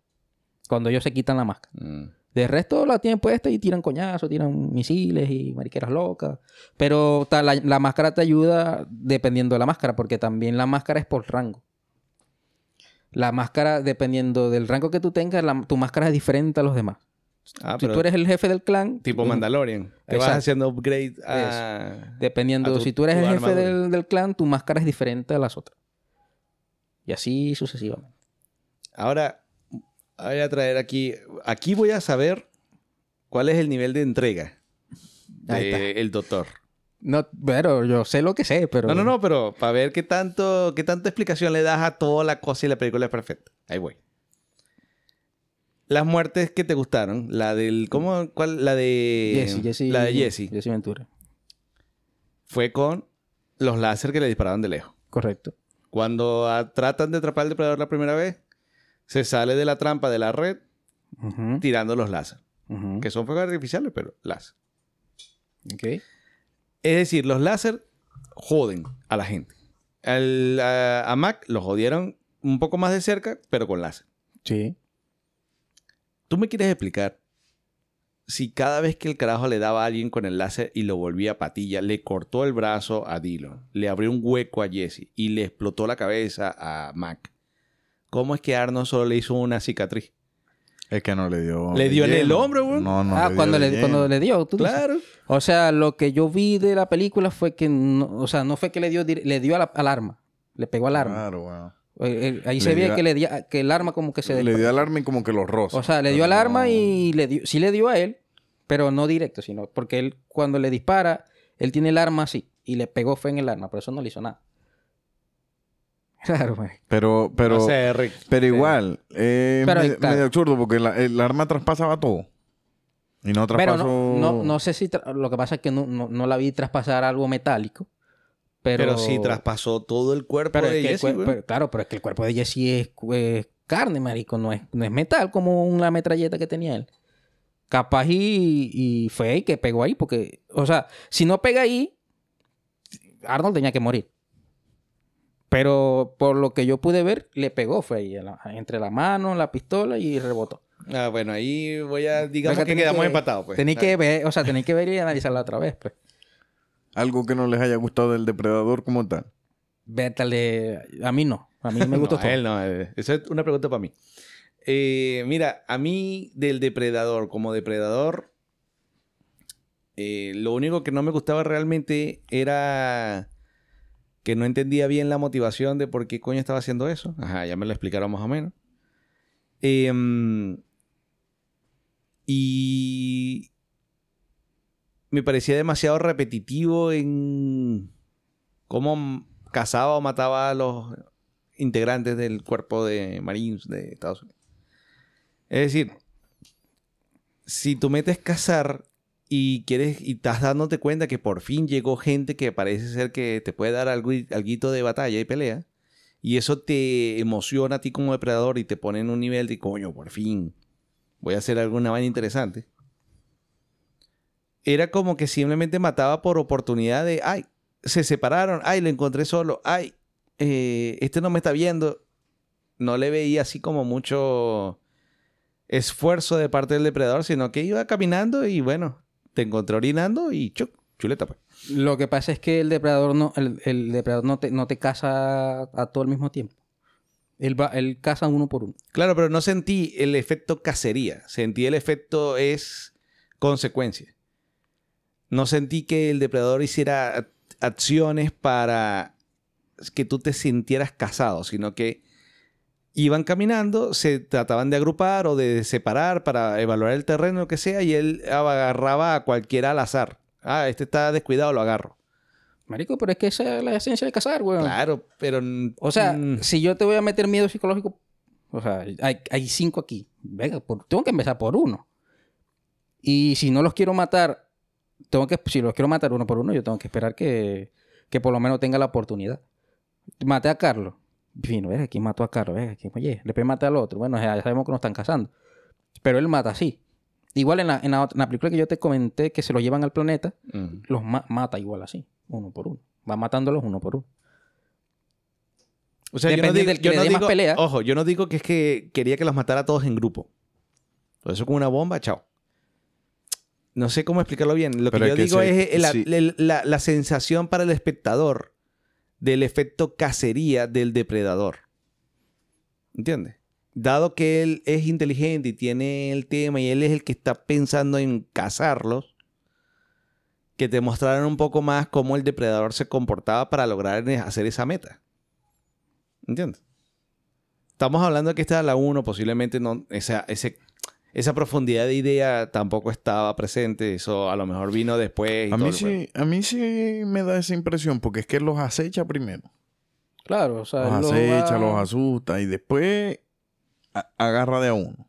Cuando ellos se quitan la máscara. Mm. De resto la tienen puesta y tiran coñazos, tiran misiles y mariqueras locas. Pero ta- la, la máscara te ayuda dependiendo de la máscara, porque también la máscara es por rango. La máscara, dependiendo del rango que tú tengas, la- tu máscara es diferente a los demás. Ah, si tú eres el jefe del clan, tipo Mandalorian. Te vas haciendo upgrade a... dependiendo, a tu- si tú eres el jefe del, del clan, tu máscara es diferente a las otras. Y así sucesivamente. Ahora, voy a traer aquí... Aquí voy a saber cuál es el nivel de entrega del doctor. No, pero yo sé lo que sé, pero. No, no, no, pero para ver qué tanto, qué tanta explicación le das a toda la cosa y la película es perfecta. Ahí voy. Las muertes que te gustaron, la del, ¿cómo? ¿Cuál? La de... Jesse, Jesse. La de Jesse. Jesse Ventura. Fue con los láser que le disparaban de lejos. Correcto. Cuando tratan de atrapar al depredador la primera vez, se sale de la trampa de la red tirando los láser. Que son fuegos artificiales, pero láser. Ok. Es decir, los láser joden a la gente. A, a Mac lo jodieron un poco más de cerca, pero con láser. Sí. ¿Tú me quieres explicar si cada vez que el carajo le daba a alguien con el láser y lo volvía patilla, le cortó el brazo a Dillon, le abrió un hueco a Jesse y le explotó la cabeza a Mac? ¿Cómo es que Arnold solo le hizo una cicatriz? Es que no le dio. Le dio en el hombro, güey. No, no. ah, cuando le, cuando le dio. tú dices. Claro. O sea, lo que yo vi de la película fue que no, o sea, no fue que le dio, le dio la- al arma. Le pegó al arma. Claro, weón. Eh, eh, ahí Le se veía que, le di- que el arma como que se... Le dio alarma y como que los rosa. O sea, le dio al arma y le dio, sí le dio a él, pero no directo, sino porque él cuando le dispara, él tiene el arma así y le pegó fue en el arma, pero eso no le hizo nada. Claro, güey. Pero, pero, no sé, Rick. pero igual, es Pero, medio, claro. medio absurdo porque la- el arma traspasaba todo. Y no Pero traspasó. no, no, no sé si... tra- Lo que pasa es que no, no, no la vi traspasar algo metálico. Pero, Pero, sí traspasó todo el cuerpo Pero de es que el Jesse, cuer- pero- claro, pero es que el cuerpo de Jesse es, es carne, marico. No es, no es metal como una metralleta que tenía él. Capaz y, y fue ahí que pegó ahí. Porque, o sea, si no pega ahí, Arnold tenía que morir. Pero por lo que yo pude ver, le pegó, fue ahí, en la- entre la mano, la pistola y rebotó. Ah, bueno, ahí voy a... Digamos Venga, que quedamos empatados, pues. Tenéis que ver, o sea, tenéis que ver y analizarla otra vez, pues. Algo que no les haya gustado del depredador como tal. Vértale, a mí no. A mí me gustó no, todo. él no. Esa es una pregunta para mí. Eh, mira, a mí del depredador, como depredador, eh, lo único que no me gustaba realmente era que no entendía bien la motivación de por qué coño estaba haciendo eso. Ajá, ya me lo explicaron más o menos. Em, y me parecía demasiado repetitivo en cómo cazaba o mataba a los integrantes del cuerpo de Marines de Estados Unidos. Es decir, si tú metes cazar y quieres y estás dándote cuenta que por fin llegó gente que parece ser que te puede dar algo alguito de batalla y pelea y eso te emociona a ti como depredador y te pone en un nivel de coño, por fin voy a hacer alguna vaina interesante. Era como que simplemente mataba por oportunidad de, ay, se separaron, ay, lo encontré solo, ay, eh, este no me está viendo. No le veía así como mucho esfuerzo de parte del depredador, sino que iba caminando y bueno, te encontré orinando y chuc, chuleta. pues. Lo que pasa es que el depredador no, el, el depredador no te, no te caza a todo el mismo tiempo. Él, va, él caza uno por uno. Claro, pero no sentí el efecto cacería, sentí el efecto es consecuencia. No sentí que el depredador hiciera acciones para que tú te sintieras cazado, sino que iban caminando, se trataban de agrupar o de separar para evaluar el terreno, lo que sea, y él agarraba a cualquiera al azar. Ah, este está descuidado, lo agarro. Marico, pero es que esa es la esencia de cazar, weón. Claro, pero... O sea, mm, si yo te voy a meter miedo psicológico, o sea, hay, hay cinco aquí. Venga, por- tengo que empezar por uno. Y si no los quiero matar, tengo que, si los quiero matar uno por uno, yo tengo que esperar que, que por lo menos tenga la oportunidad. Maté a Carlos. Fino, ¿ves? ¿Quién mató a Carlos? ¿Ves? ¿Quién? Oye, después maté al otro. Bueno, ya sabemos que nos están cazando. Pero él mata así. Igual en la, en la otra- en la película que yo te comenté que se lo llevan al planeta, Ujú. los ma- mata igual así, uno por uno. Va matándolos uno por uno. O sea, yo no Depende digo, del que yo le no dé más pelea. ojo, yo no digo que es que quería que los matara a todos en grupo. Todo eso con una bomba, chao. No sé cómo explicarlo bien. Lo que Pero yo que digo se- es la, sí. la- la- la sensación para el espectador del efecto cacería del depredador. ¿Entiendes? Dado que él es inteligente y tiene el tema y él es el que está pensando en cazarlos, que te mostraran un poco más cómo el depredador se comportaba para lograr hacer esa meta. ¿Entiendes? Estamos hablando de que esta es la 1, posiblemente no, ese, esa profundidad de idea tampoco estaba presente. Eso a lo mejor vino después. y A todo mí, sí, a mí sí me da esa impresión, porque es que los acecha primero. Claro, o sea, Los lo acecha, va- los asusta y después agarra de a uno.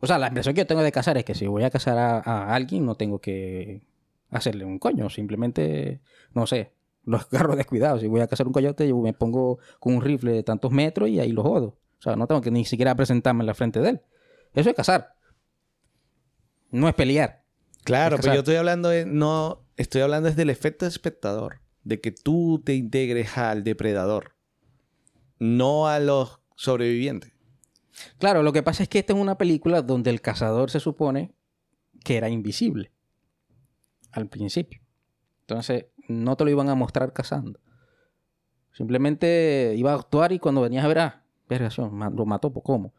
O sea, la impresión que yo tengo de cazar es que si voy a cazar a, a alguien, no tengo que hacerle un coño. Simplemente, no sé, los agarro descuidados. Si voy a cazar un coyote, yo me pongo con un rifle de tantos metros y ahí lo jodo. O sea, no tengo que ni siquiera presentarme en la frente de él. Eso es cazar. No es pelear. Claro, Es pero yo estoy hablando de, no, estoy hablando es del efecto espectador, de que tú te integres al depredador, no a los sobrevivientes. Claro, lo que pasa es que esta es una película donde el cazador se supone que era invisible al principio. Entonces, no te lo iban a mostrar cazando. Simplemente iba a actuar y cuando venías a ver, ah, lo mató, pues ¿cómo?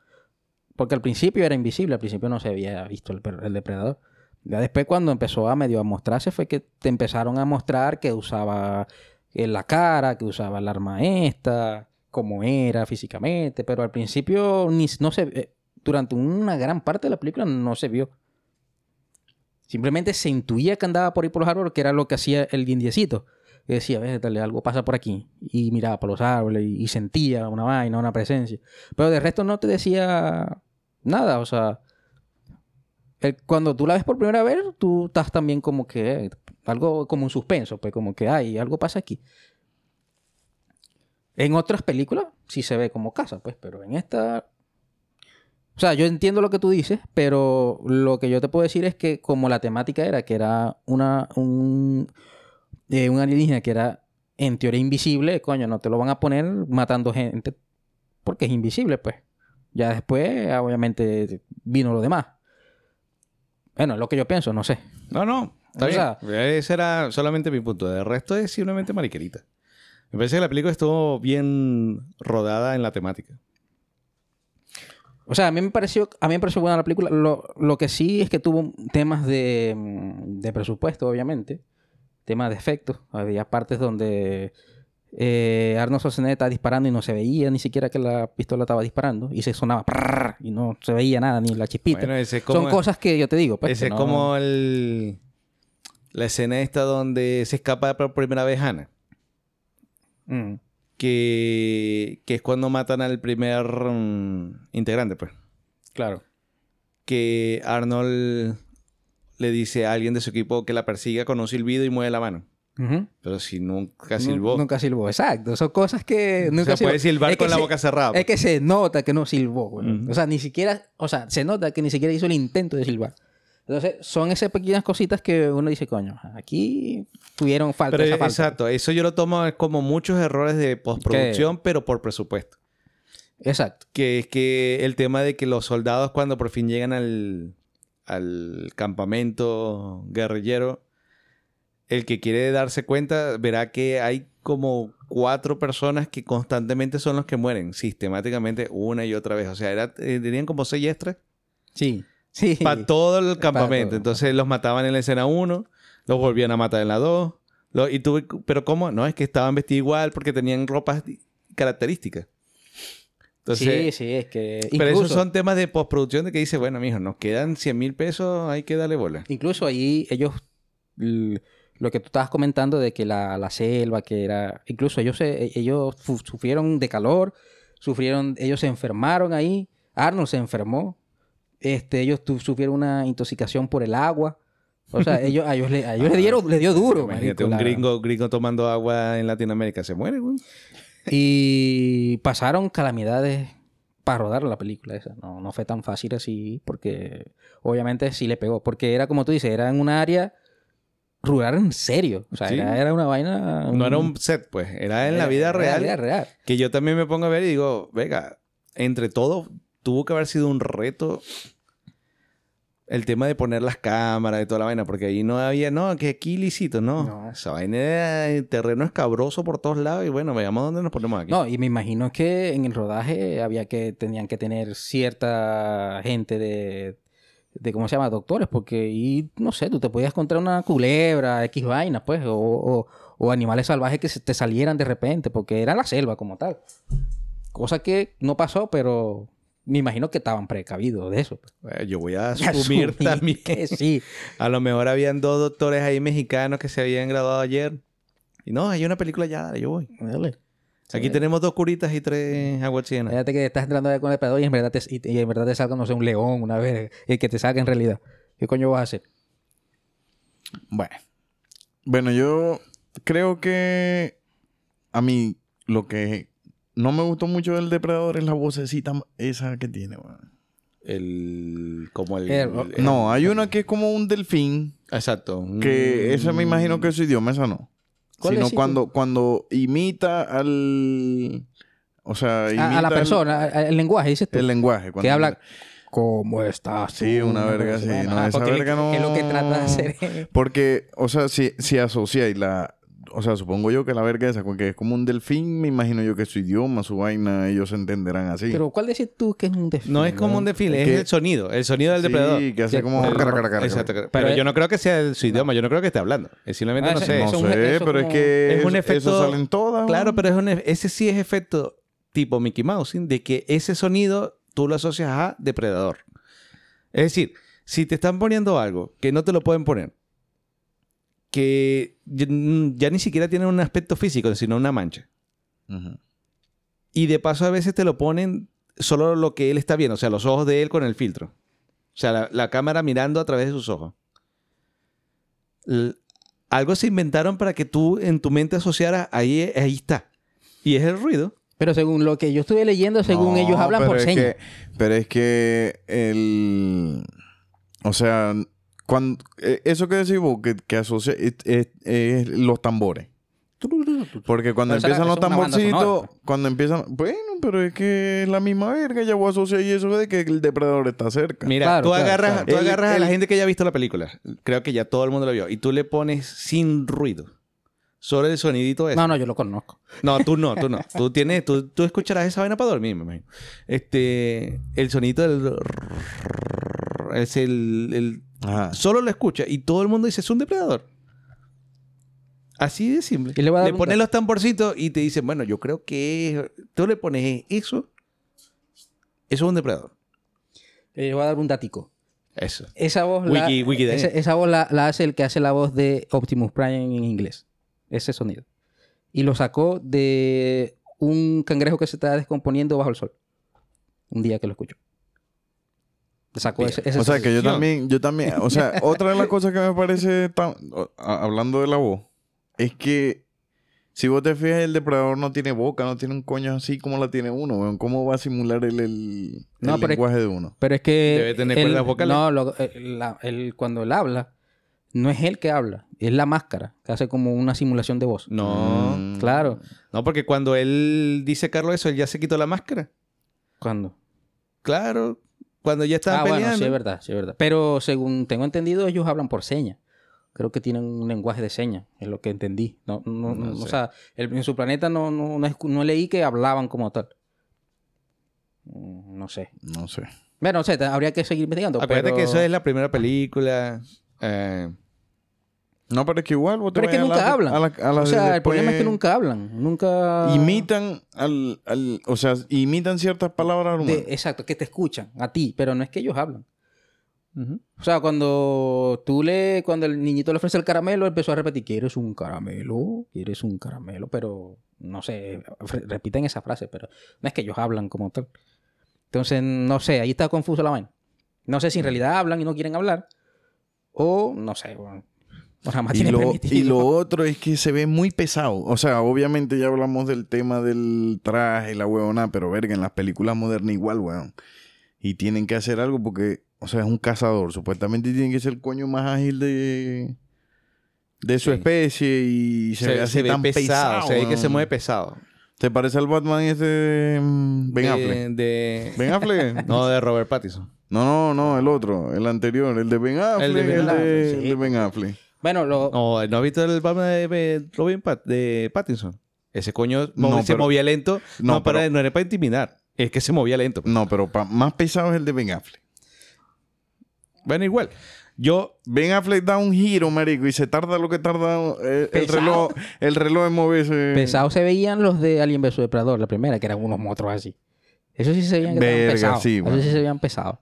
Porque al principio era invisible, al principio no se había visto el, el depredador. Ya después cuando empezó a medio a mostrarse fue que te empezaron a mostrar que usaba en la cara, que usaba el arma esta, cómo era físicamente, pero al principio ni, no se eh, durante una gran parte de la película no se vio. Simplemente se intuía que andaba por ahí por los árboles, que era lo que hacía el indiecito. Que decía, ves, dale, algo pasa por aquí. Y miraba por los árboles y, y sentía una vaina, una presencia. Pero de resto no te decía nada. O sea, cuando tú la ves por primera vez, tú estás también como que algo como un suspenso, pues como que hay algo pasa aquí. En otras películas sí se ve como casa, pues, pero en esta o sea, yo entiendo lo que tú dices, pero lo que yo te puedo decir es que como la temática era que era una un, eh, un alienígena que era en teoría invisible, coño, no te lo van a poner matando gente porque es invisible, pues. Ya después, obviamente, vino lo demás. Bueno, es lo que yo pienso, no sé. No, no. Está O bien. sea- Ese era solamente mi punto. De resto es simplemente mariquerita. Me parece que la película estuvo bien rodada en la temática. O sea, a mí me pareció, a mí me pareció buena la película. Lo, lo que sí es que tuvo temas de, de presupuesto, obviamente. Temas de efectos. Había partes donde eh, Arnold Schwarzenegger estaba disparando y no se veía ni siquiera que la pistola estaba disparando. Y se sonaba y no se veía nada, ni la chispita. Bueno, es Son cosas que yo te digo. Pues, ese es no- como el, la escena esta donde se escapa por primera vez Hannah. Mm. Que, que es cuando matan al primer mm, integrante, pues. Claro. Que Arnold le dice a alguien de su equipo que la persiga con un silbido y mueve la mano. Ujú. Pero si nunca Nu- silbó. Nunca silbó, exacto. Son cosas que o nunca sea, puede silbar Es con la se- boca cerrada. pues. Es que se nota que no silbó, güey. O sea, ni siquiera, o sea, se nota que ni siquiera hizo el intento de silbar. Entonces, son esas pequeñas cositas que uno dice, coño, aquí tuvieron falta Pero esa falta. exacto, eso yo lo tomo como muchos errores de postproducción, pero por presupuesto. Exacto. Que es que el tema de que los soldados cuando por fin llegan al, al campamento guerrillero, el que quiere darse cuenta verá que hay como cuatro personas que constantemente son los que mueren, sistemáticamente una y otra vez. O sea, era, eh, tenían como seis extras Sí. Sí. para todo el campamento. todo. Entonces los mataban en la escena 1, los volvían a matar en la 2. lo- y tuve, pero ¿cómo? No, es que estaban vestidos igual porque tenían ropas características. Entonces, sí, sí, es que. pero incluso, esos son temas de postproducción de que dice, bueno, mijo, nos quedan 100 mil pesos, hay que darle bola. Incluso ahí ellos. Lo que tú estabas comentando de que la, la selva, que era. Incluso ellos, se- ellos fu- sufrieron de calor, sufrieron. Ellos se enfermaron ahí. Arnold se enfermó. Este, ellos tu- sufrieron una intoxicación por el agua. O sea, ellos, a ellos, le, a ellos le dieron, le dio duro. Imagínate, marico, un gringo, gringo tomando agua en Latinoamérica, se muere, güey. Y pasaron calamidades para rodar la película esa. No, no fue tan fácil así porque obviamente sí le pegó. Porque era como tú dices, era en un área rural en serio. O sea, Sí. era, era una vaina... No era un set, pues. Era en la vida era real. vida real. Que yo también me pongo a ver y digo, venga, entre todo, tuvo que haber sido un reto el tema de poner las cámaras y toda la vaina, porque ahí no había, no, que aquí ilícito, no. No. Esa vaina era en terreno escabroso por todos lados y bueno, veamos dónde nos ponemos aquí. No, y me imagino que en el rodaje había que, tenían que tener cierta gente de, de ¿cómo se llama? Doctores, porque y no sé, tú te podías encontrar una culebra, X vainas, pues, o, o- o animales salvajes que se te salieran de repente, porque era la selva como tal. Cosa que no pasó, pero me imagino que estaban precavidos de eso. pues. Eh, Yo voy a asumir asumí también. que sí. A lo mejor habían dos doctores ahí mexicanos que se habían graduado ayer. Y no, hay una película ya, dale, yo voy. Dale. Aquí tenemos dos curitas y tres aguachinas. Fíjate que estás entrando con el depredador y en verdad te, y, y en verdad te salga, no sé, un león una vez, y que te salga en realidad. ¿Qué coño vas a hacer? Bueno. Bueno, yo creo que a mí lo que no me gustó mucho del depredador es la vocecita esa que tiene. weón. El. Como el. El- el- No, hay una que es como un delfín, Exacto. que esa me imagino que es su idioma, esa no. ¿Cuál Sino cuando, cuando imita al... O sea, imita A, a la persona, el lenguaje, dices tú. el lenguaje. que cuando habla, imita. ¿cómo estás? Sí, una verga así. No, esa verga no... Es lo que trata de hacer. Porque, o sea, si, si asociáis la... O sea, supongo yo que la verga esa, porque es como un delfín, me imagino yo que su idioma, su vaina, ellos se entenderán así. Pero ¿cuál decís tú que es un desfile? No es como un desfile, es Que- el sonido. El sonido del sí, depredador. que hace Sí, como... pero- Exacto. yo no creo que sea su idioma, yo no creo que esté hablando. Es simplemente Ah, no sé. No Eso es un- sé, pero es que Es un eso- efecto- eso salen todas. Claro, pero es un, e- ese sí es efecto tipo Mickey Mouse, ¿sí? de que ese sonido tú lo asocias a depredador. Es decir, si te están poniendo algo que no te lo pueden poner, que ya, ya ni siquiera tiene un aspecto físico, sino una mancha. Y de paso a veces te lo ponen solo lo que él está viendo, o sea, los ojos de él con el filtro. O sea, la, la cámara mirando a través de sus ojos. L- algo se inventaron para que tú en tu mente asociaras, ahí, ahí está. Y es el ruido. Pero según lo que yo estuve leyendo, según No, ellos hablan por señas. que- pero es que el... O sea, cuando, eh, eso que decís vos, que, que asocia es, es- es los tambores. Porque cuando Pero esa- empiezan los tamborcitos, cuando empiezan... Bueno, pero es que es la misma verga, ya voy a asociar y eso de que el depredador está cerca. Mira, Claro, tú claro, agarras, claro. Tú El- agarras a la el- gente que ya ha visto la película. Creo que ya todo el mundo lo vio. Y tú le pones sin ruido. Solo el sonidito ese. No, no, yo lo conozco. No, tú no, tú no. Tú tienes, tú, tú escucharás esa vaina para dormir, me imagino. Este, el sonidito del es el, el- Ajá. solo lo escucha y todo el mundo dice es un depredador. Así de simple. Y le le pones los tamborcitos y te dicen, bueno, yo creo que tú le pones eso. Eso es un depredador. Le voy a dar un datico. Eso. Esa voz, Wiki- la, Wiki esa, esa voz la, la hace el que hace la voz de Optimus Prime en inglés. Ese sonido. Y lo sacó de un cangrejo que se está descomponiendo bajo el sol. Un día que lo escucho. Ese O sea, que yo también, yo también, o sea, otra de las cosas que me parece, tan- hablando de la voz, es que si vos te fijas, el depredador no tiene boca, no tiene un coño así como la tiene uno, weón. ¿Cómo va a simular el, el, No, el pero es- lenguaje de uno? Pero es que. Debe tener cuerdas vocales. No, lo- la- él- cuando él habla, no es él que habla, es la máscara que hace como una simulación de voz. No. Mm. Claro. No, porque cuando él dice Carlos eso, él ya se quitó la máscara. ¿Cuándo? Claro. Cuando ya estaban ah, peleando. bueno, sí, es verdad, sí, es verdad. Pero según tengo entendido, ellos hablan por señas. Creo que tienen un lenguaje de señas, es lo que entendí. No, no, No no, sé. O sea, el- en su planeta no, no, no, escu- no leí que hablaban como tal. Mm, No sé. No sé. Bueno, no sé, habría que seguir investigando. Acuérdate pero- que eso es la primera película. eh, No, pero es que igual vos te Pero es que nunca la- hablan. a la- a la o sea, el problema es que nunca hablan. Nunca... Imitan al, al, o sea, imitan ciertas palabras de- exacto, que te escuchan a ti, pero no es que ellos hablan. O sea, cuando tú le, cuando el niñito le ofrece el caramelo, empezó a repetir, ¿quieres un caramelo? ¿Quieres un caramelo? Pero, no sé, repiten esa frase, pero no es que ellos hablan como tal. Entonces, no sé, ahí está confuso la vaina. No sé si en realidad hablan y no quieren hablar, o no sé, bueno, Y tiene lo, y lo otro es que se ve muy pesado. O sea, obviamente ya hablamos del tema del traje y la huevona, pero verga, en las películas modernas igual, weón. Y tienen que hacer algo porque, o sea, es un cazador. Supuestamente tiene que ser el coño más ágil de, de su Sí. especie y se, ve así tan pesado. se ve que se mueve pesado. ¿Te parece al Batman ese de mm, Ben de, Affleck? de- ¿Ben Affleck? No, de Robert Pattinson. No, no, no, el otro, el anterior, el de Ben Affleck, el de Ben el de, Affleck, sí. de Ben Affleck. Bueno, lo, No, ¿no has visto el Batman de, Robin Pat- de Pattinson? Ese coño No, se pero- movía lento. No, No, para, pero- no era para intimidar. Es que se movía lento. No, pero pa- más pesado es el de Ben Affleck. Bueno, igual. Yo, Ben Affleck da un giro, marico, y se tarda lo que tarda eh, el Pesado. reloj, el reloj en moverse. pesados se veían los de Alien vs Depredador, la primera, que eran unos monstruos así. Eso sí se veían que estaban Verga, pesados. sí, Eso sí se veían pesados.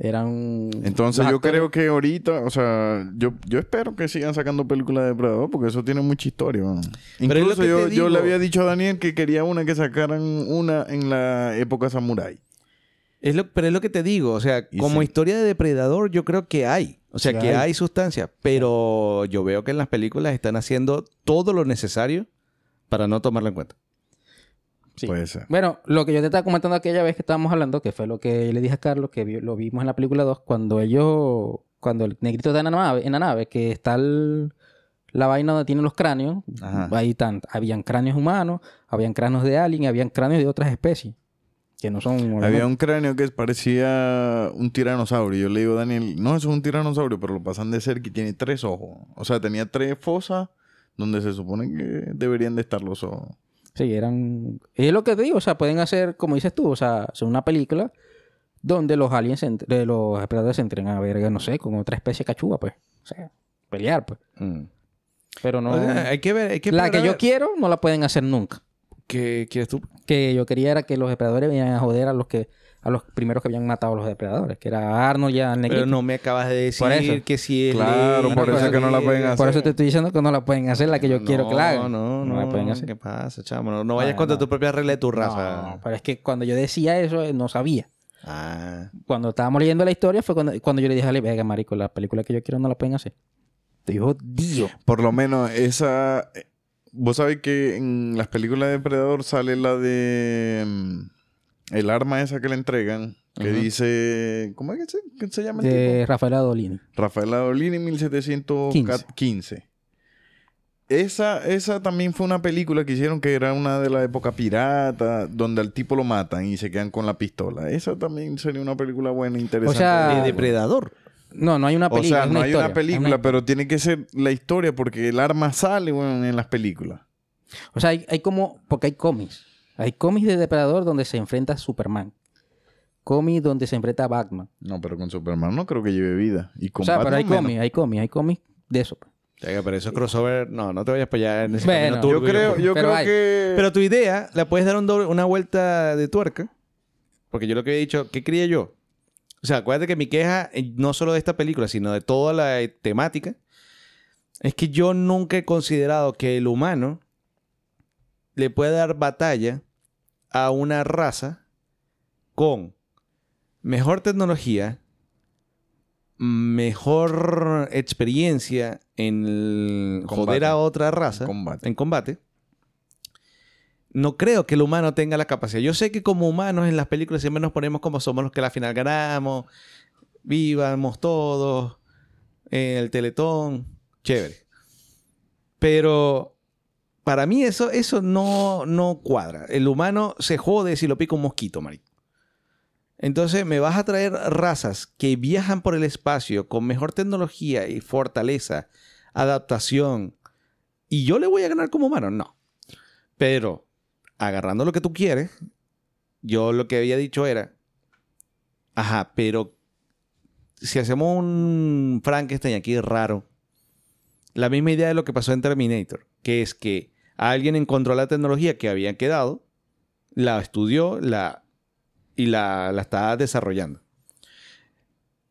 Eran... Entonces yo actores- creo que ahorita, o sea, yo, yo espero que sigan sacando películas de Depredador porque eso tiene mucha historia. man. Pero Incluso yo, yo le había dicho a Daniel que quería una que sacaran una en la época samurai. es lo, pero es lo que te digo. O sea, Y como sí. historia de depredador, yo creo que hay. O sea, Sí que hay. hay sustancia. Pero yo veo que en las películas están haciendo todo lo necesario para no tomarlo en cuenta. Sí. Puede ser. Bueno, lo que yo te estaba comentando aquella vez que estábamos hablando, que fue lo que le dije a Carlos, que vi- lo vimos en la película 2, cuando ellos, cuando el negrito está en la nave, en la nave que está el- la vaina donde tienen los cráneos, Ajá. ahí tan, habían cráneos humanos, habían cráneos de alien, habían cráneos de otras especies, que no son... Había un cráneo que parecía un tiranosaurio. Yo le digo a Daniel, no, eso es un tiranosaurio, pero lo pasan de cerca y tiene tres ojos. O sea, tenía tres fosas donde se supone que deberían de estar los ojos. Sí, eran... Y es lo que te digo, o sea, pueden hacer, como dices tú, o sea, hacer una película donde los aliens, de los depredadores se entren a ver, no sé, con otra especie cachúa, pues. O sea, pelear, pues. Pero no... O sea, hay que ver. Hay que la que yo quiero no la pueden hacer nunca. ¿Qué quieres tú? Que yo quería era que los depredadores vinieran a joder a los que a los primeros que habían matado a los depredadores, que era Arnold y a Negrito. Pero no me acabas de Por eso. decir que si es Claro, por eso es que no la pueden hacer. Por eso te estoy diciendo que no la pueden hacer la que yo quiero que la hagan. No, no, la no. pueden hacer. ¿Qué pasa, chamo? No, no vayas contra no. tu propia regla de tu raza. No, pero es que cuando yo decía eso, eh, no sabía. Ah. Cuando estábamos leyendo la historia fue cuando, cuando yo le dije a Ale, venga, marico, la película que yo quiero no la pueden hacer. Te dijo, Dio. Por lo menos esa... eh, Vos sabés que en las películas de Depredador sale la de... el arma esa que le entregan. Que dice... ¿Cómo es que se, que se llama el De Rafael Adolini. tipo? Rafael Adolini, 1715. Esa, esa también fue una película que hicieron que era una de la época pirata, donde al tipo lo matan y se quedan con la pistola. Esa también sería una película buena, interesante. sea, De Ah, depredador. No, no hay una O película. sea, es no una hay historia, una película, una- pero tiene que ser la historia porque el arma sale bueno, en las películas. O sea, hay, hay como... Porque hay cómics. Hay cómics de Depredador donde se enfrenta a Superman. Cómics donde se enfrenta a Batman. No, pero con Superman no creo que lleve vida. Y con o sea, pero hay cómics, hay cómics, hay cómics de eso. pues. Oiga, pero eso crossover, no, no te vayas para allá en ese Bueno, camino Yo turbio. creo, yo Pero creo hay. que... Pero tu idea la puedes dar un doble- una vuelta de tuerca. Porque yo lo que he dicho, ¿qué quería yo? O sea, acuérdate que mi queja, eh, no solo de esta película, sino de toda la eh, temática, es que yo nunca he considerado que el humano le puede dar batalla a una raza con mejor tecnología, mejor experiencia en el Combate. joder a otra raza Combate. en combate. No creo que el humano tenga la capacidad. Yo sé que como humanos en las películas siempre nos ponemos como somos los que al final ganamos, vivamos todos, eh, el teletón, chévere. Pero para mí eso, eso no, no cuadra. El humano se jode si lo pica un mosquito, marico. Entonces me vas a traer razas que viajan por el espacio con mejor tecnología y fortaleza, adaptación, y yo le voy a ganar como humano. No. Pero agarrando lo que tú quieres, yo lo que había dicho era, ajá, pero si hacemos un Frankenstein aquí raro, la misma idea de lo que pasó en Terminator, que es que alguien encontró la tecnología que había quedado, la estudió la, y la, la está desarrollando.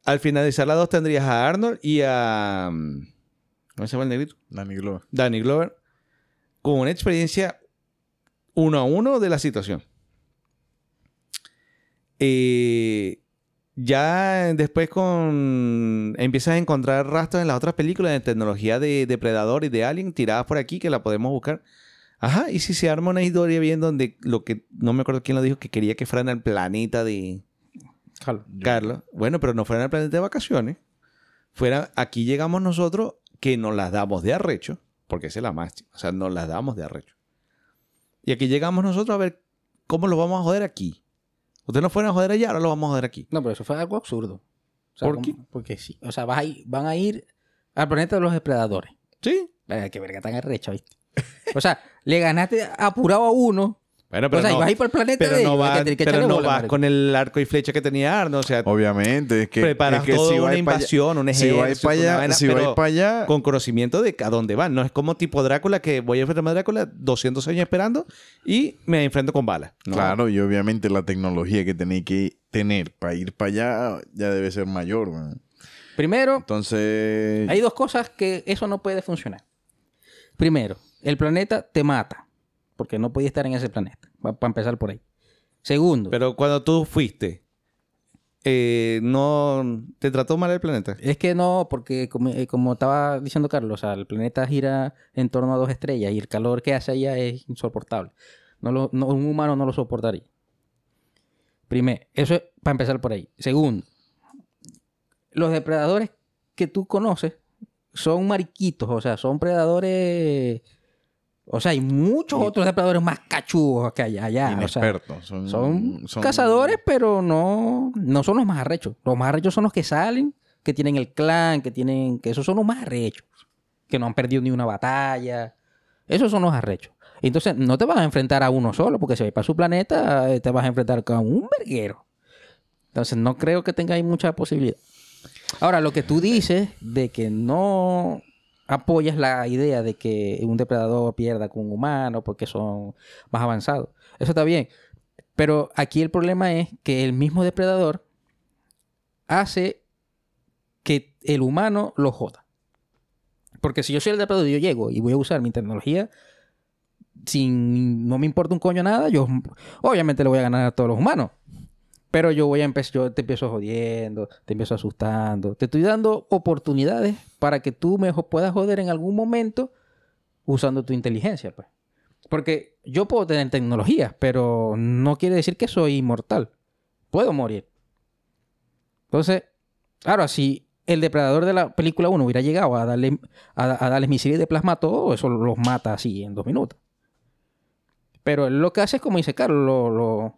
Al finalizar la dos tendrías a Arnold y a... mm, ¿Cómo se llama el negrito? Danny Glover. Danny Glover con una experiencia uno a uno de la situación. Eh, Ya después con... Empiezas a encontrar rastros en las otras películas de tecnología de depredador y de alien tiradas por aquí que la podemos buscar. Ajá, y si se arma una historia bien donde lo que... No me acuerdo quién lo dijo, que quería que fueran al planeta de... Carlos. Bueno, pero no fueran al planeta de vacaciones. Fuera, aquí llegamos nosotros que nos las damos de arrecho, porque esa es la máxima. O sea, nos las damos de arrecho. Y aquí llegamos nosotros a ver cómo lo vamos a joder aquí. Ustedes no fueron a joder allá, ahora lo vamos a joder aquí. No, pero eso fue algo absurdo. O sea, ¿Por qué? Porque sí. O sea, vas a ir- van a ir al planeta de los depredadores. Sí. Qué verga tan arrecha, ¿viste? O sea, le ganaste apurado a uno. Bueno, o pero sea, no, vas a ir para el planeta pero de no vas, que tiene que pero no bola, vas con el arco y flecha que tenía Arno. O sea, Obviamente, es que. preparas es que toda si una invasión, un Si vais ejército, para allá, vaina, si vais para allá, con conocimiento de a dónde van. No es como tipo Drácula que voy a enfrentarme a Drácula 200 años esperando y me enfrento con balas. No. Claro, y obviamente la tecnología que tenéis que tener para ir para allá ya debe ser mayor. Primero, Entonces, hay dos cosas que eso no puede funcionar. Primero, el planeta te mata. Porque no podías estar en ese planeta. Para empezar por ahí. Segundo, Pero cuando tú fuiste, eh, ¿no te trató mal el planeta? Es que no, porque como, eh, como estaba diciendo Carlos, o sea, el planeta gira en torno a dos estrellas y el calor que hace allá es insoportable. No lo, no- un humano no lo soportaría. Primero, eso es para empezar por ahí. Segundo, los depredadores que tú conoces son mariquitos, o sea, son predadores. O sea, hay muchos otros depredadores más cachudos que allá. allá o sea, inexpertos. son, son, son- cazadores, pero no, no son los más arrechos. Los más arrechos son los que salen, que tienen el clan, que tienen, que esos son los más arrechos, que no han perdido ni una batalla. Esos son los arrechos. Entonces, no te vas a enfrentar a uno solo, porque si vas para su planeta, eh, te vas a enfrentar con un verguero. Entonces, no creo que tengáis mucha posibilidad. Ahora, lo que tú dices de que no apoyas la idea de que un depredador pierda con un humano porque son más avanzados. Eso está bien. Pero aquí el problema es que el mismo depredador hace que el humano lo joda. Porque si yo soy el depredador y yo llego y voy a usar mi tecnología sin no me importa un coño nada, yo obviamente le voy a ganar a todos los humanos. Pero yo voy a empezar, yo te empiezo jodiendo, te empiezo asustando, te estoy dando oportunidades para que tú me puedas joder en algún momento usando tu inteligencia, pues. Porque yo puedo tener tecnología, pero no quiere decir que soy inmortal. Puedo morir. Entonces, ahora, si el depredador de la película 1 hubiera llegado a darle, a, darles misiles de plasma a todos, eso los mata así en dos minutos. Pero él lo que hace es como dice Carlos, lo- lo-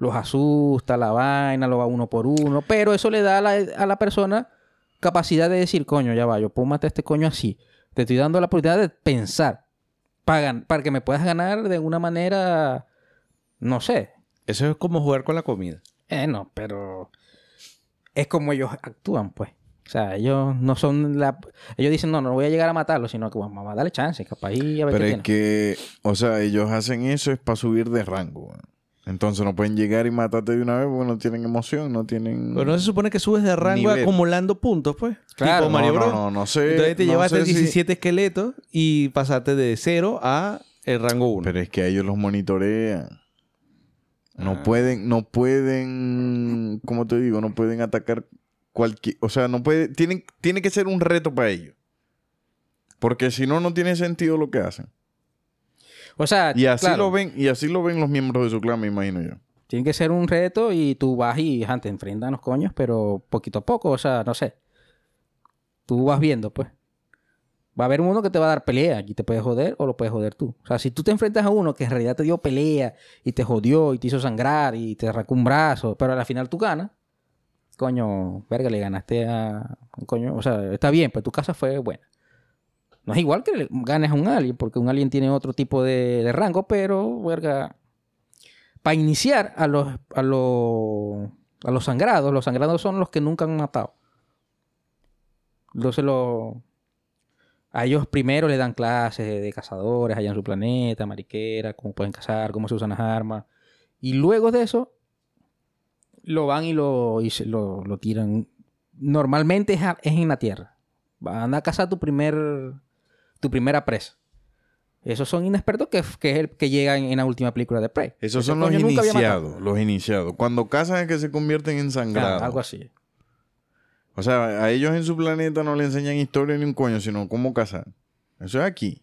los asusta, la vaina, lo va uno por uno. Pero eso le da a la, a la persona capacidad de decir, coño, ya va, yo puedo matar a este coño así. Te estoy dando la oportunidad de pensar para, para que me puedas ganar de una manera, no sé. Eso es como jugar con la comida. Eh, no, pero es como ellos actúan, pues. O sea, ellos no son la... Ellos dicen, no, no voy a llegar a matarlo, sino que vamos a darle chance, capaz y a ver Pero qué es tiene. que, o sea, ellos hacen eso es para subir de rango. Entonces no pueden llegar y matarte de una vez porque no tienen emoción, no tienen... Pero no se supone que subes de rango Nivel. acumulando puntos, pues. Claro. Tipo Mario no, Bros. no, no, no sé. Entonces te no llevaste sé si- 17 esqueletos y pasaste de 0 a el rango 1. Pero es que a ellos los monitorean. No Ah. pueden, no pueden, como te digo, no pueden atacar cualquier, o sea, no puede, tienen, tiene que ser un reto para ellos. Porque si no, no tiene sentido lo que hacen. O sea, Y así claro, lo ven, y así lo ven los miembros de su clan, me imagino yo. tiene que ser un reto y tú vas y te enfrentas a los coños, pero poquito a poco, o sea, no sé. Tú vas viendo, pues. Va a haber uno que te va a dar pelea y te puede joder o lo puedes joder tú. O sea, si tú te enfrentas a uno que en realidad te dio pelea y te jodió y te hizo sangrar y te arrancó un brazo, pero al final tú ganas, coño, verga, le ganaste a un coño. O sea, está bien, pues tu casa fue buena. No es igual que ganes a un alien, porque un alien tiene otro tipo de, rango, pero, verga, para iniciar a los, a los, a los sangrados, los sangrados son los que nunca han matado. Entonces lo, a ellos primero le dan clases de, cazadores allá en su planeta, mariquera, cómo pueden cazar, cómo se usan las armas. Y luego de eso, lo van y lo, tiran. Normalmente es en la tierra. Van a cazar tu primer tu primera presa. Esos son inexpertos que, que es el que llegan en la última película de Prey. Esos Ese son los iniciados, los iniciados. Cuando cazan es que se convierten en Ah, sangrados. algo así. O sea, a ellos en su planeta no le enseñan historia ni un coño, sino cómo cazar. Eso es aquí.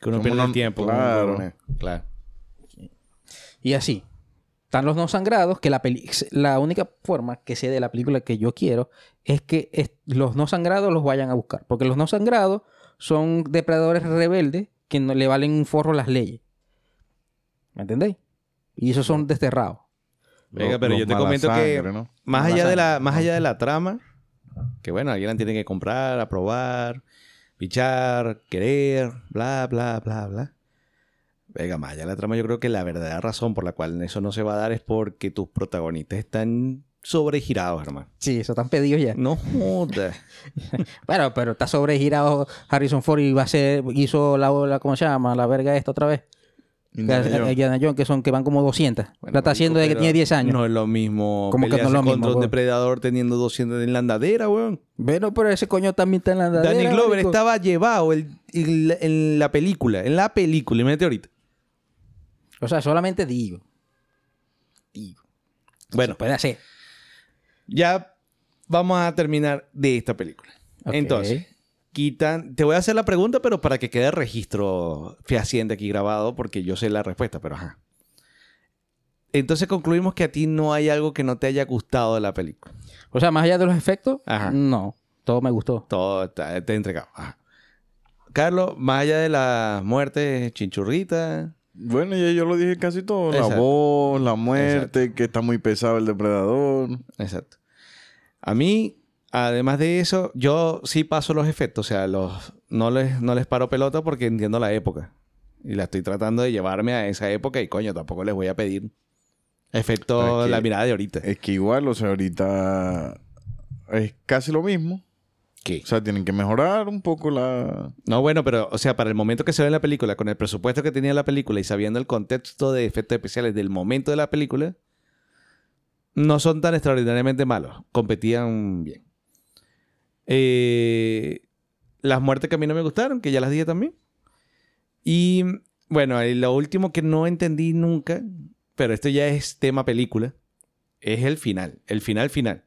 Que uno pierde el tiempo. claro. Claro. Y así. Están los no sangrados, que la, peli- la única forma que sé de la película que yo quiero es que es- los no sangrados los vayan a buscar. Porque los no sangrados son depredadores rebeldes que no le valen un forro las leyes. ¿Me entendéis? Y esos son desterrados. Venga, pero los yo te comento que más allá, de la, más allá de la trama, que bueno, alguien la tiene que comprar, aprobar, pichar, querer, bla, bla, bla, bla. Venga, más allá de la trama, yo creo que la verdadera razón por la cual eso no se va a dar es porque tus protagonistas están sobregirados, hermano. Sí, eso están pedidos ya. No jodas. Bueno, pero está sobregirado Harrison Ford y va a ser, hizo la, la ¿cómo se llama? La verga esta otra vez. Indiana Jones. Que son, que van como 200. Bueno, la está haciendo desde que tiene 10 años. No es lo mismo ¿Cómo que no es lo mismo, un weón? depredador teniendo 200 en la andadera, weón. Bueno, pero ese coño también está en la andadera, Danny Glover marico. estaba llevado el- el- en la película, en la película, imagínate ahorita. O sea, solamente digo. Digo. Bueno, Se puede hacer. Ya vamos a terminar de esta película. Entonces, quitan. Te voy a hacer la pregunta, pero para que quede el registro fehaciente aquí grabado, porque yo sé la respuesta, pero ajá. Entonces concluimos que a ti no hay algo que no te haya gustado de la película. O sea, más allá de los efectos, Ajá. no. Todo me gustó. Todo está, te he entregado. Ajá. Carlos, más allá de la muerte chinchurrita. Bueno, ya yo lo dije casi todo. La voz, la muerte, que está muy pesado el depredador. Exacto. A mí, además de eso, yo sí paso los efectos. O sea, los, no, les, no les paro pelota porque entiendo la época. Y la estoy tratando de llevarme a esa época y coño, tampoco les voy a pedir efecto Pero es que- la mirada de ahorita. Es que igual, o sea, ahorita es casi lo mismo. ¿Qué? O sea, tienen que mejorar un poco la... No, bueno, pero, o sea, para el momento que se ve en la película, con el presupuesto que tenía la película y sabiendo el contexto de efectos especiales del momento de la película, no son tan extraordinariamente malos. Competían bien. Eh, las muertes que a mí no me gustaron, que ya las dije también. Y bueno, y lo último que no entendí nunca, pero esto ya es tema película, es el final. El final final.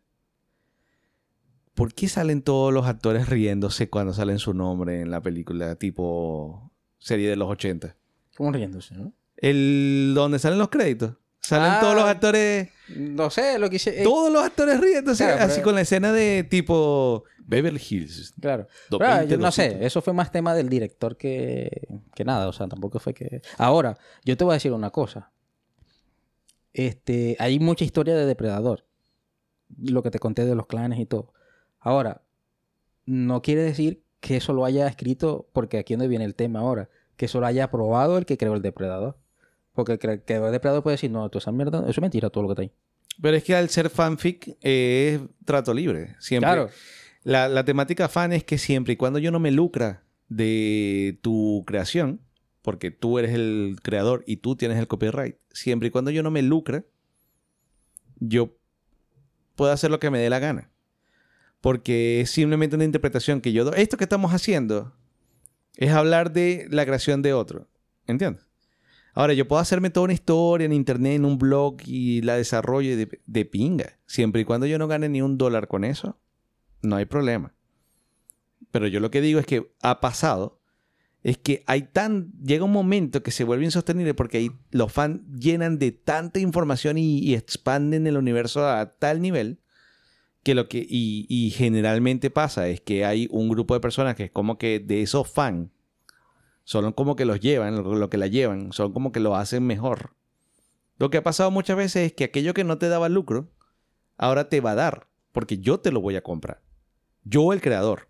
¿Por qué salen todos los actores riéndose cuando salen su nombre en la película tipo serie de los 80? ¿Cómo riéndose, no? El donde salen los créditos. Salen Ah. todos los actores, No sé, lo que hice... eh, todos los actores riéndose, Claro, pero- así con la escena de tipo Beverly Hills. Claro. Do- Pero, 20, yo no sé, 200. eso fue más tema del director que, que nada, o sea, tampoco fue que... Ahora, yo te voy a decir una cosa. Este, hay mucha historia de depredador. Lo que te conté de los clanes y todo. Ahora, no quiere decir que eso lo haya escrito, porque aquí es donde viene el tema ahora, que eso lo haya aprobado el que creó el depredador. Porque el creó el depredador puede decir, no, toda esa mierda, eso es mentira, todo lo que está ahí. Pero es que al ser fanfic eh, es trato libre. Siempre. Claro. La, la temática fan es que siempre y cuando yo no me lucra de tu creación, porque tú eres el creador y tú tienes el copyright, siempre y cuando yo no me lucra, yo puedo hacer lo que me dé la gana. Porque es simplemente una interpretación que yo doy. Esto que estamos haciendo es hablar de la creación de otro. ¿Entiendes? Ahora, yo puedo hacerme toda una historia en internet, en un blog y la desarrollo de, pinga. Siempre y cuando yo no gane ni un dólar con eso, no hay problema. Pero yo lo que digo es que ha pasado, es que hay tan, llega un momento que se vuelve insostenible porque ahí los fans llenan de tanta información y, y expanden el universo a tal nivel que lo que, y, y generalmente pasa es que hay un grupo de personas que es como que de esos fans, son como que los llevan, lo, que la llevan, son como que lo hacen mejor. Lo que ha pasado muchas veces es que aquello que no te daba lucro, ahora te va a dar, porque yo te lo voy a comprar. Yo el creador.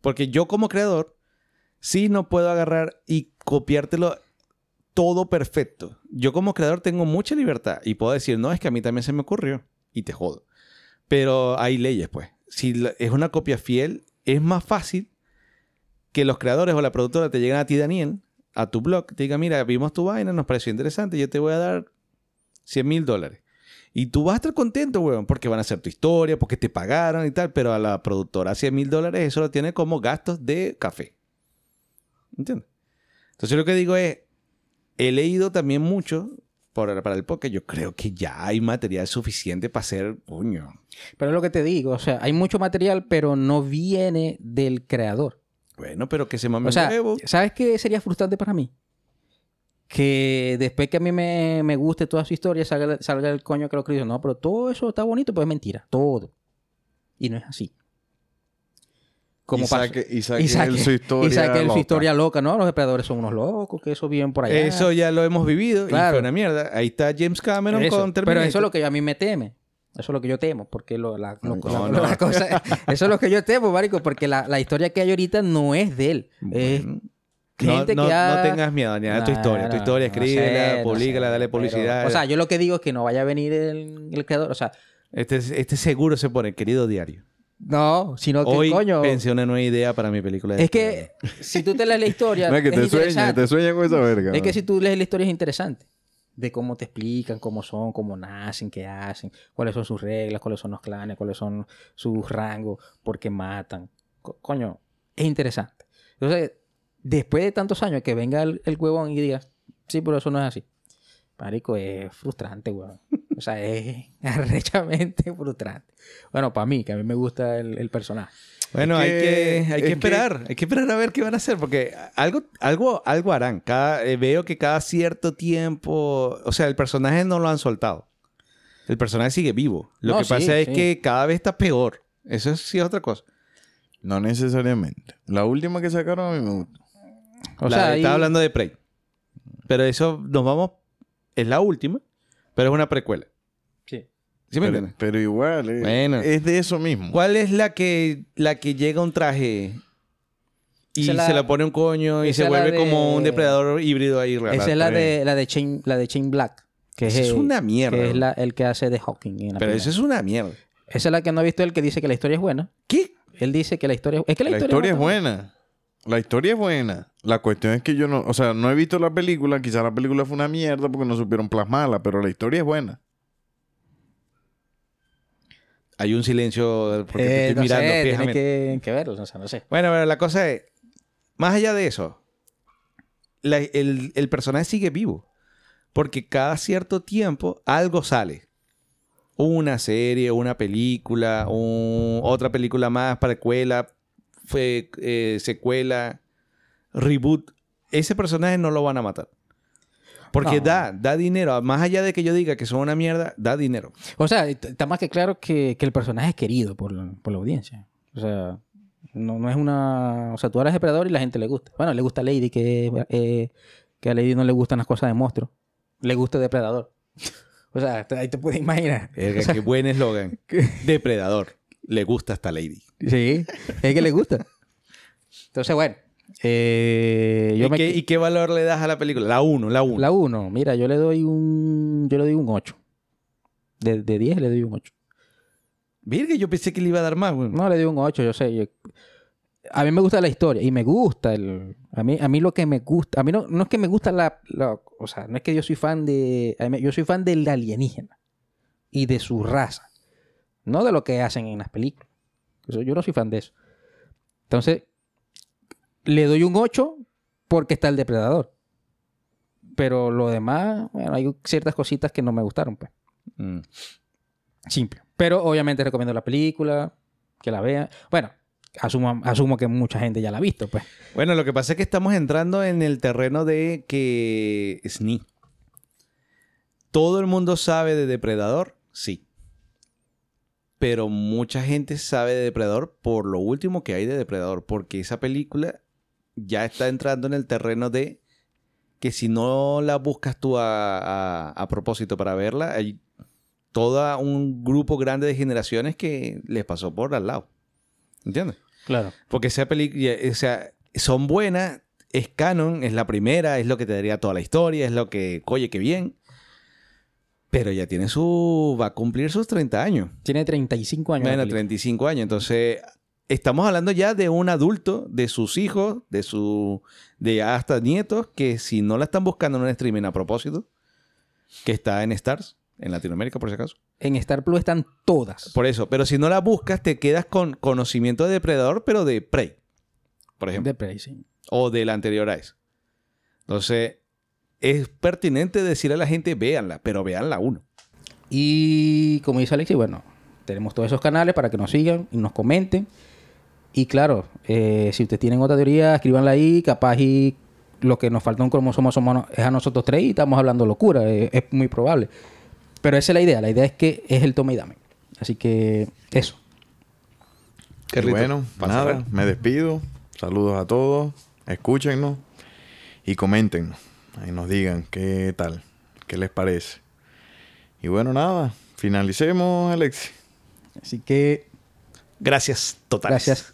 Porque yo como creador, sí no puedo agarrar y copiártelo todo perfecto. Yo como creador tengo mucha libertad y puedo decir, no, es que a mí también se me ocurrió y te jodo. Pero hay leyes, pues. Si es una copia fiel, es más fácil que los creadores o la productora te lleguen a ti, Daniel, a tu blog, te digan, mira, vimos tu vaina, nos pareció interesante, yo te voy a dar 100 mil dólares. Y tú vas a estar contento, weón, porque van a hacer tu historia, porque te pagaron y tal, pero a la productora 100 mil dólares eso lo tiene como gastos de café. ¿Entiendes? Entonces lo que digo es, he leído también mucho para el podcast. Yo creo que ya hay material suficiente para hacer, puño. Pero es lo que te digo, o sea, hay mucho material, pero no viene del creador. Bueno, pero que se mame O sea, huevo. ¿sabes qué sería frustrante para mí? Que después que a mí me, me guste toda su historia, salga, salga el coño que lo escribió. No, pero todo eso está bonito, pues es mentira. Todo. Y no es así. Como y saque, y saque y saque, él su historia y saque él su loca. historia loca, ¿no? Los depredadores son unos locos, que eso viven por allá. Eso ya lo hemos vivido y Claro. fue una mierda. Ahí está James Cameron Eso. con Pero Terminator. eso es lo que a mí me teme. Eso es lo que yo temo, porque lo- la, lo- No, la- no. la cosa- eso es lo que yo temo, marico, porque la, la historia que hay ahorita no es de él. Es Bueno. gente no, no, que ha- no tengas miedo, ni tu historia. Tu historia, escríbela, sé, publícala, sé, dale pero- publicidad. o sea, yo lo que digo es que no vaya a venir el, el creador. O sea, este, este seguro se pone, querido diario. no, sino que Hoy coño. pensé una nueva idea para mi película. de Es que si tú te lees la historia. No es que es te con esa verga. Es que si tú lees la historia es interesante. De cómo te explican, cómo son, cómo nacen, qué hacen, cuáles son sus reglas, cuáles son los clanes, cuáles son sus rangos, por qué matan. Co- coño, es interesante. Entonces, después de tantos años que venga el, el huevón y diga, sí, pero eso no es así. Marico, es frustrante, weón. O sea, es arrechamente frustrante. Bueno, para mí, que a mí me gusta el, el personaje. Bueno, hay que- hay que esperar. Hay que esperar a ver qué van a hacer. Porque algo, algo, algo harán. Cada, eh, veo que cada cierto tiempo... O sea, el personaje no lo han soltado. El personaje sigue vivo. Lo No, que sí, pasa es sí. que cada vez está peor. Eso es- sí es otra cosa. No necesariamente. La última que sacaron a mí me gustó. O La- sea, ahí- estaba hablando de Prey. Pero eso nos vamos... Es la última. Pero es una precuela. Sí. ¿Sí me Pero, entiendes? pero igual, eh, Bueno. es de eso mismo. ¿Cuál es la que, la que llega a un traje y Esa es la- se la pone un coño y esa se es la vuelve como un depredador híbrido ahí raro? Esa es la de, la de Chain, la de Chain Black. Que es, Esa es el- una mierda. Que es bro. la- el que hace de Hawking. en la Pero primera. eso es una mierda. Esa es la que no ha visto él que dice que la historia es buena. ¿Qué? Él dice que la historia es que la, La historia, historia es buena. La historia es buena. La cuestión es que yo no, o sea, no he visto la película. Quizás la película fue una mierda porque no supieron plasmarla, pero la historia es buena. Hay un silencio porque te Eh, estoy no mirando sé, tiene fijamente. que, que verlo, o sea, no sé. Bueno, pero la cosa es, más allá de eso, la- el, el personaje sigue vivo. Porque cada cierto tiempo algo sale. Una serie, una película, un- otra película más, precuela, fue, eh, secuela, reboot. Ese personaje no lo van a matar. Porque No. da, da dinero. Más allá de que yo diga que son una mierda, da dinero. O sea, está más que claro que, que el personaje es querido por la, por la audiencia. O sea, no, no es una... O sea, tú eres depredador y la gente le gusta. Bueno, le gusta a Lady, que, eh, que a Lady no le gustan las cosas de monstruo. Le gusta depredador. O sea, ahí te puedes imaginar. Verga, O sea, qué buen eslogan. Depredador. Le gusta hasta Lady. Sí, es que le gusta. Entonces, bueno. Eh, yo ¿Y, me qué, qui- y qué valor le das a la película? La 1, la 1. La 1, mira, yo le doy un. Yo le doy un 8. De, de 10 le doy un 8. Virga, yo pensé que le iba a dar más, güey. No, le doy un 8, yo sé. yo- A mí me gusta la historia y me gusta el. A mí, a mí lo que me gusta. A mí no, no es que me gusta la, la- O sea, no es que yo soy fan de. Yo soy fan del alienígena y de su raza. No de lo que hacen en las películas. Yo no soy fan de eso. Entonces, le doy un 8 porque está el depredador. Pero lo demás, bueno, hay ciertas cositas que no me gustaron, pues. Mm. Simple. Pero obviamente recomiendo la película, que la vean. Bueno, asumo, asumo que mucha gente ya la ha visto, pues. Bueno, lo que pasa es que estamos entrando en el terreno de que Sni. ¿Todo el mundo sabe de Depredador? Sí. Pero mucha gente sabe de Depredador por lo último que hay de Depredador. Porque esa película ya está entrando en el terreno de que si no la buscas tú a, a- a propósito para verla, hay todo un grupo grande de generaciones que les pasó por al lado. ¿Entiendes? Claro. Porque esa película, o sea, son buenas, es canon, es la primera, es lo que te daría toda la historia, es lo que, oye, qué bien. Pero ya tiene su, va a cumplir sus 30 años. Tiene 35 años. Bueno, película. 35 años. Entonces, estamos hablando ya de un adulto, de sus hijos, de su, de hasta nietos, que si no la están buscando en un streaming a propósito, que está en Stars, en Latinoamérica por si acaso. En Star Plus están todas. Por eso, pero si no la buscas, te quedas con conocimiento de depredador, pero de Prey. Por ejemplo. de Prey, sí. O de la anterior a. Entonces, es pertinente decirle a la gente, véanla, pero véanla uno. Y como dice Alexis, bueno, tenemos todos esos canales para que nos sigan y nos comenten. Y claro, eh, si ustedes tienen otra teoría, escríbanla ahí. Capaz y lo que nos falta un cromosoma somos- es a nosotros tres y estamos hablando locura. eh, es muy probable. Pero esa es la idea. La idea es que es el toma y dame. Así que eso. Y Carlito, bueno, para nada, cerrar. me despido. Saludos a todos. Escúchenos y comenten. Ahí nos digan qué tal, qué les parece. Y bueno, nada, finalicemos, Alexis. Así que Gracias, totales. gracias.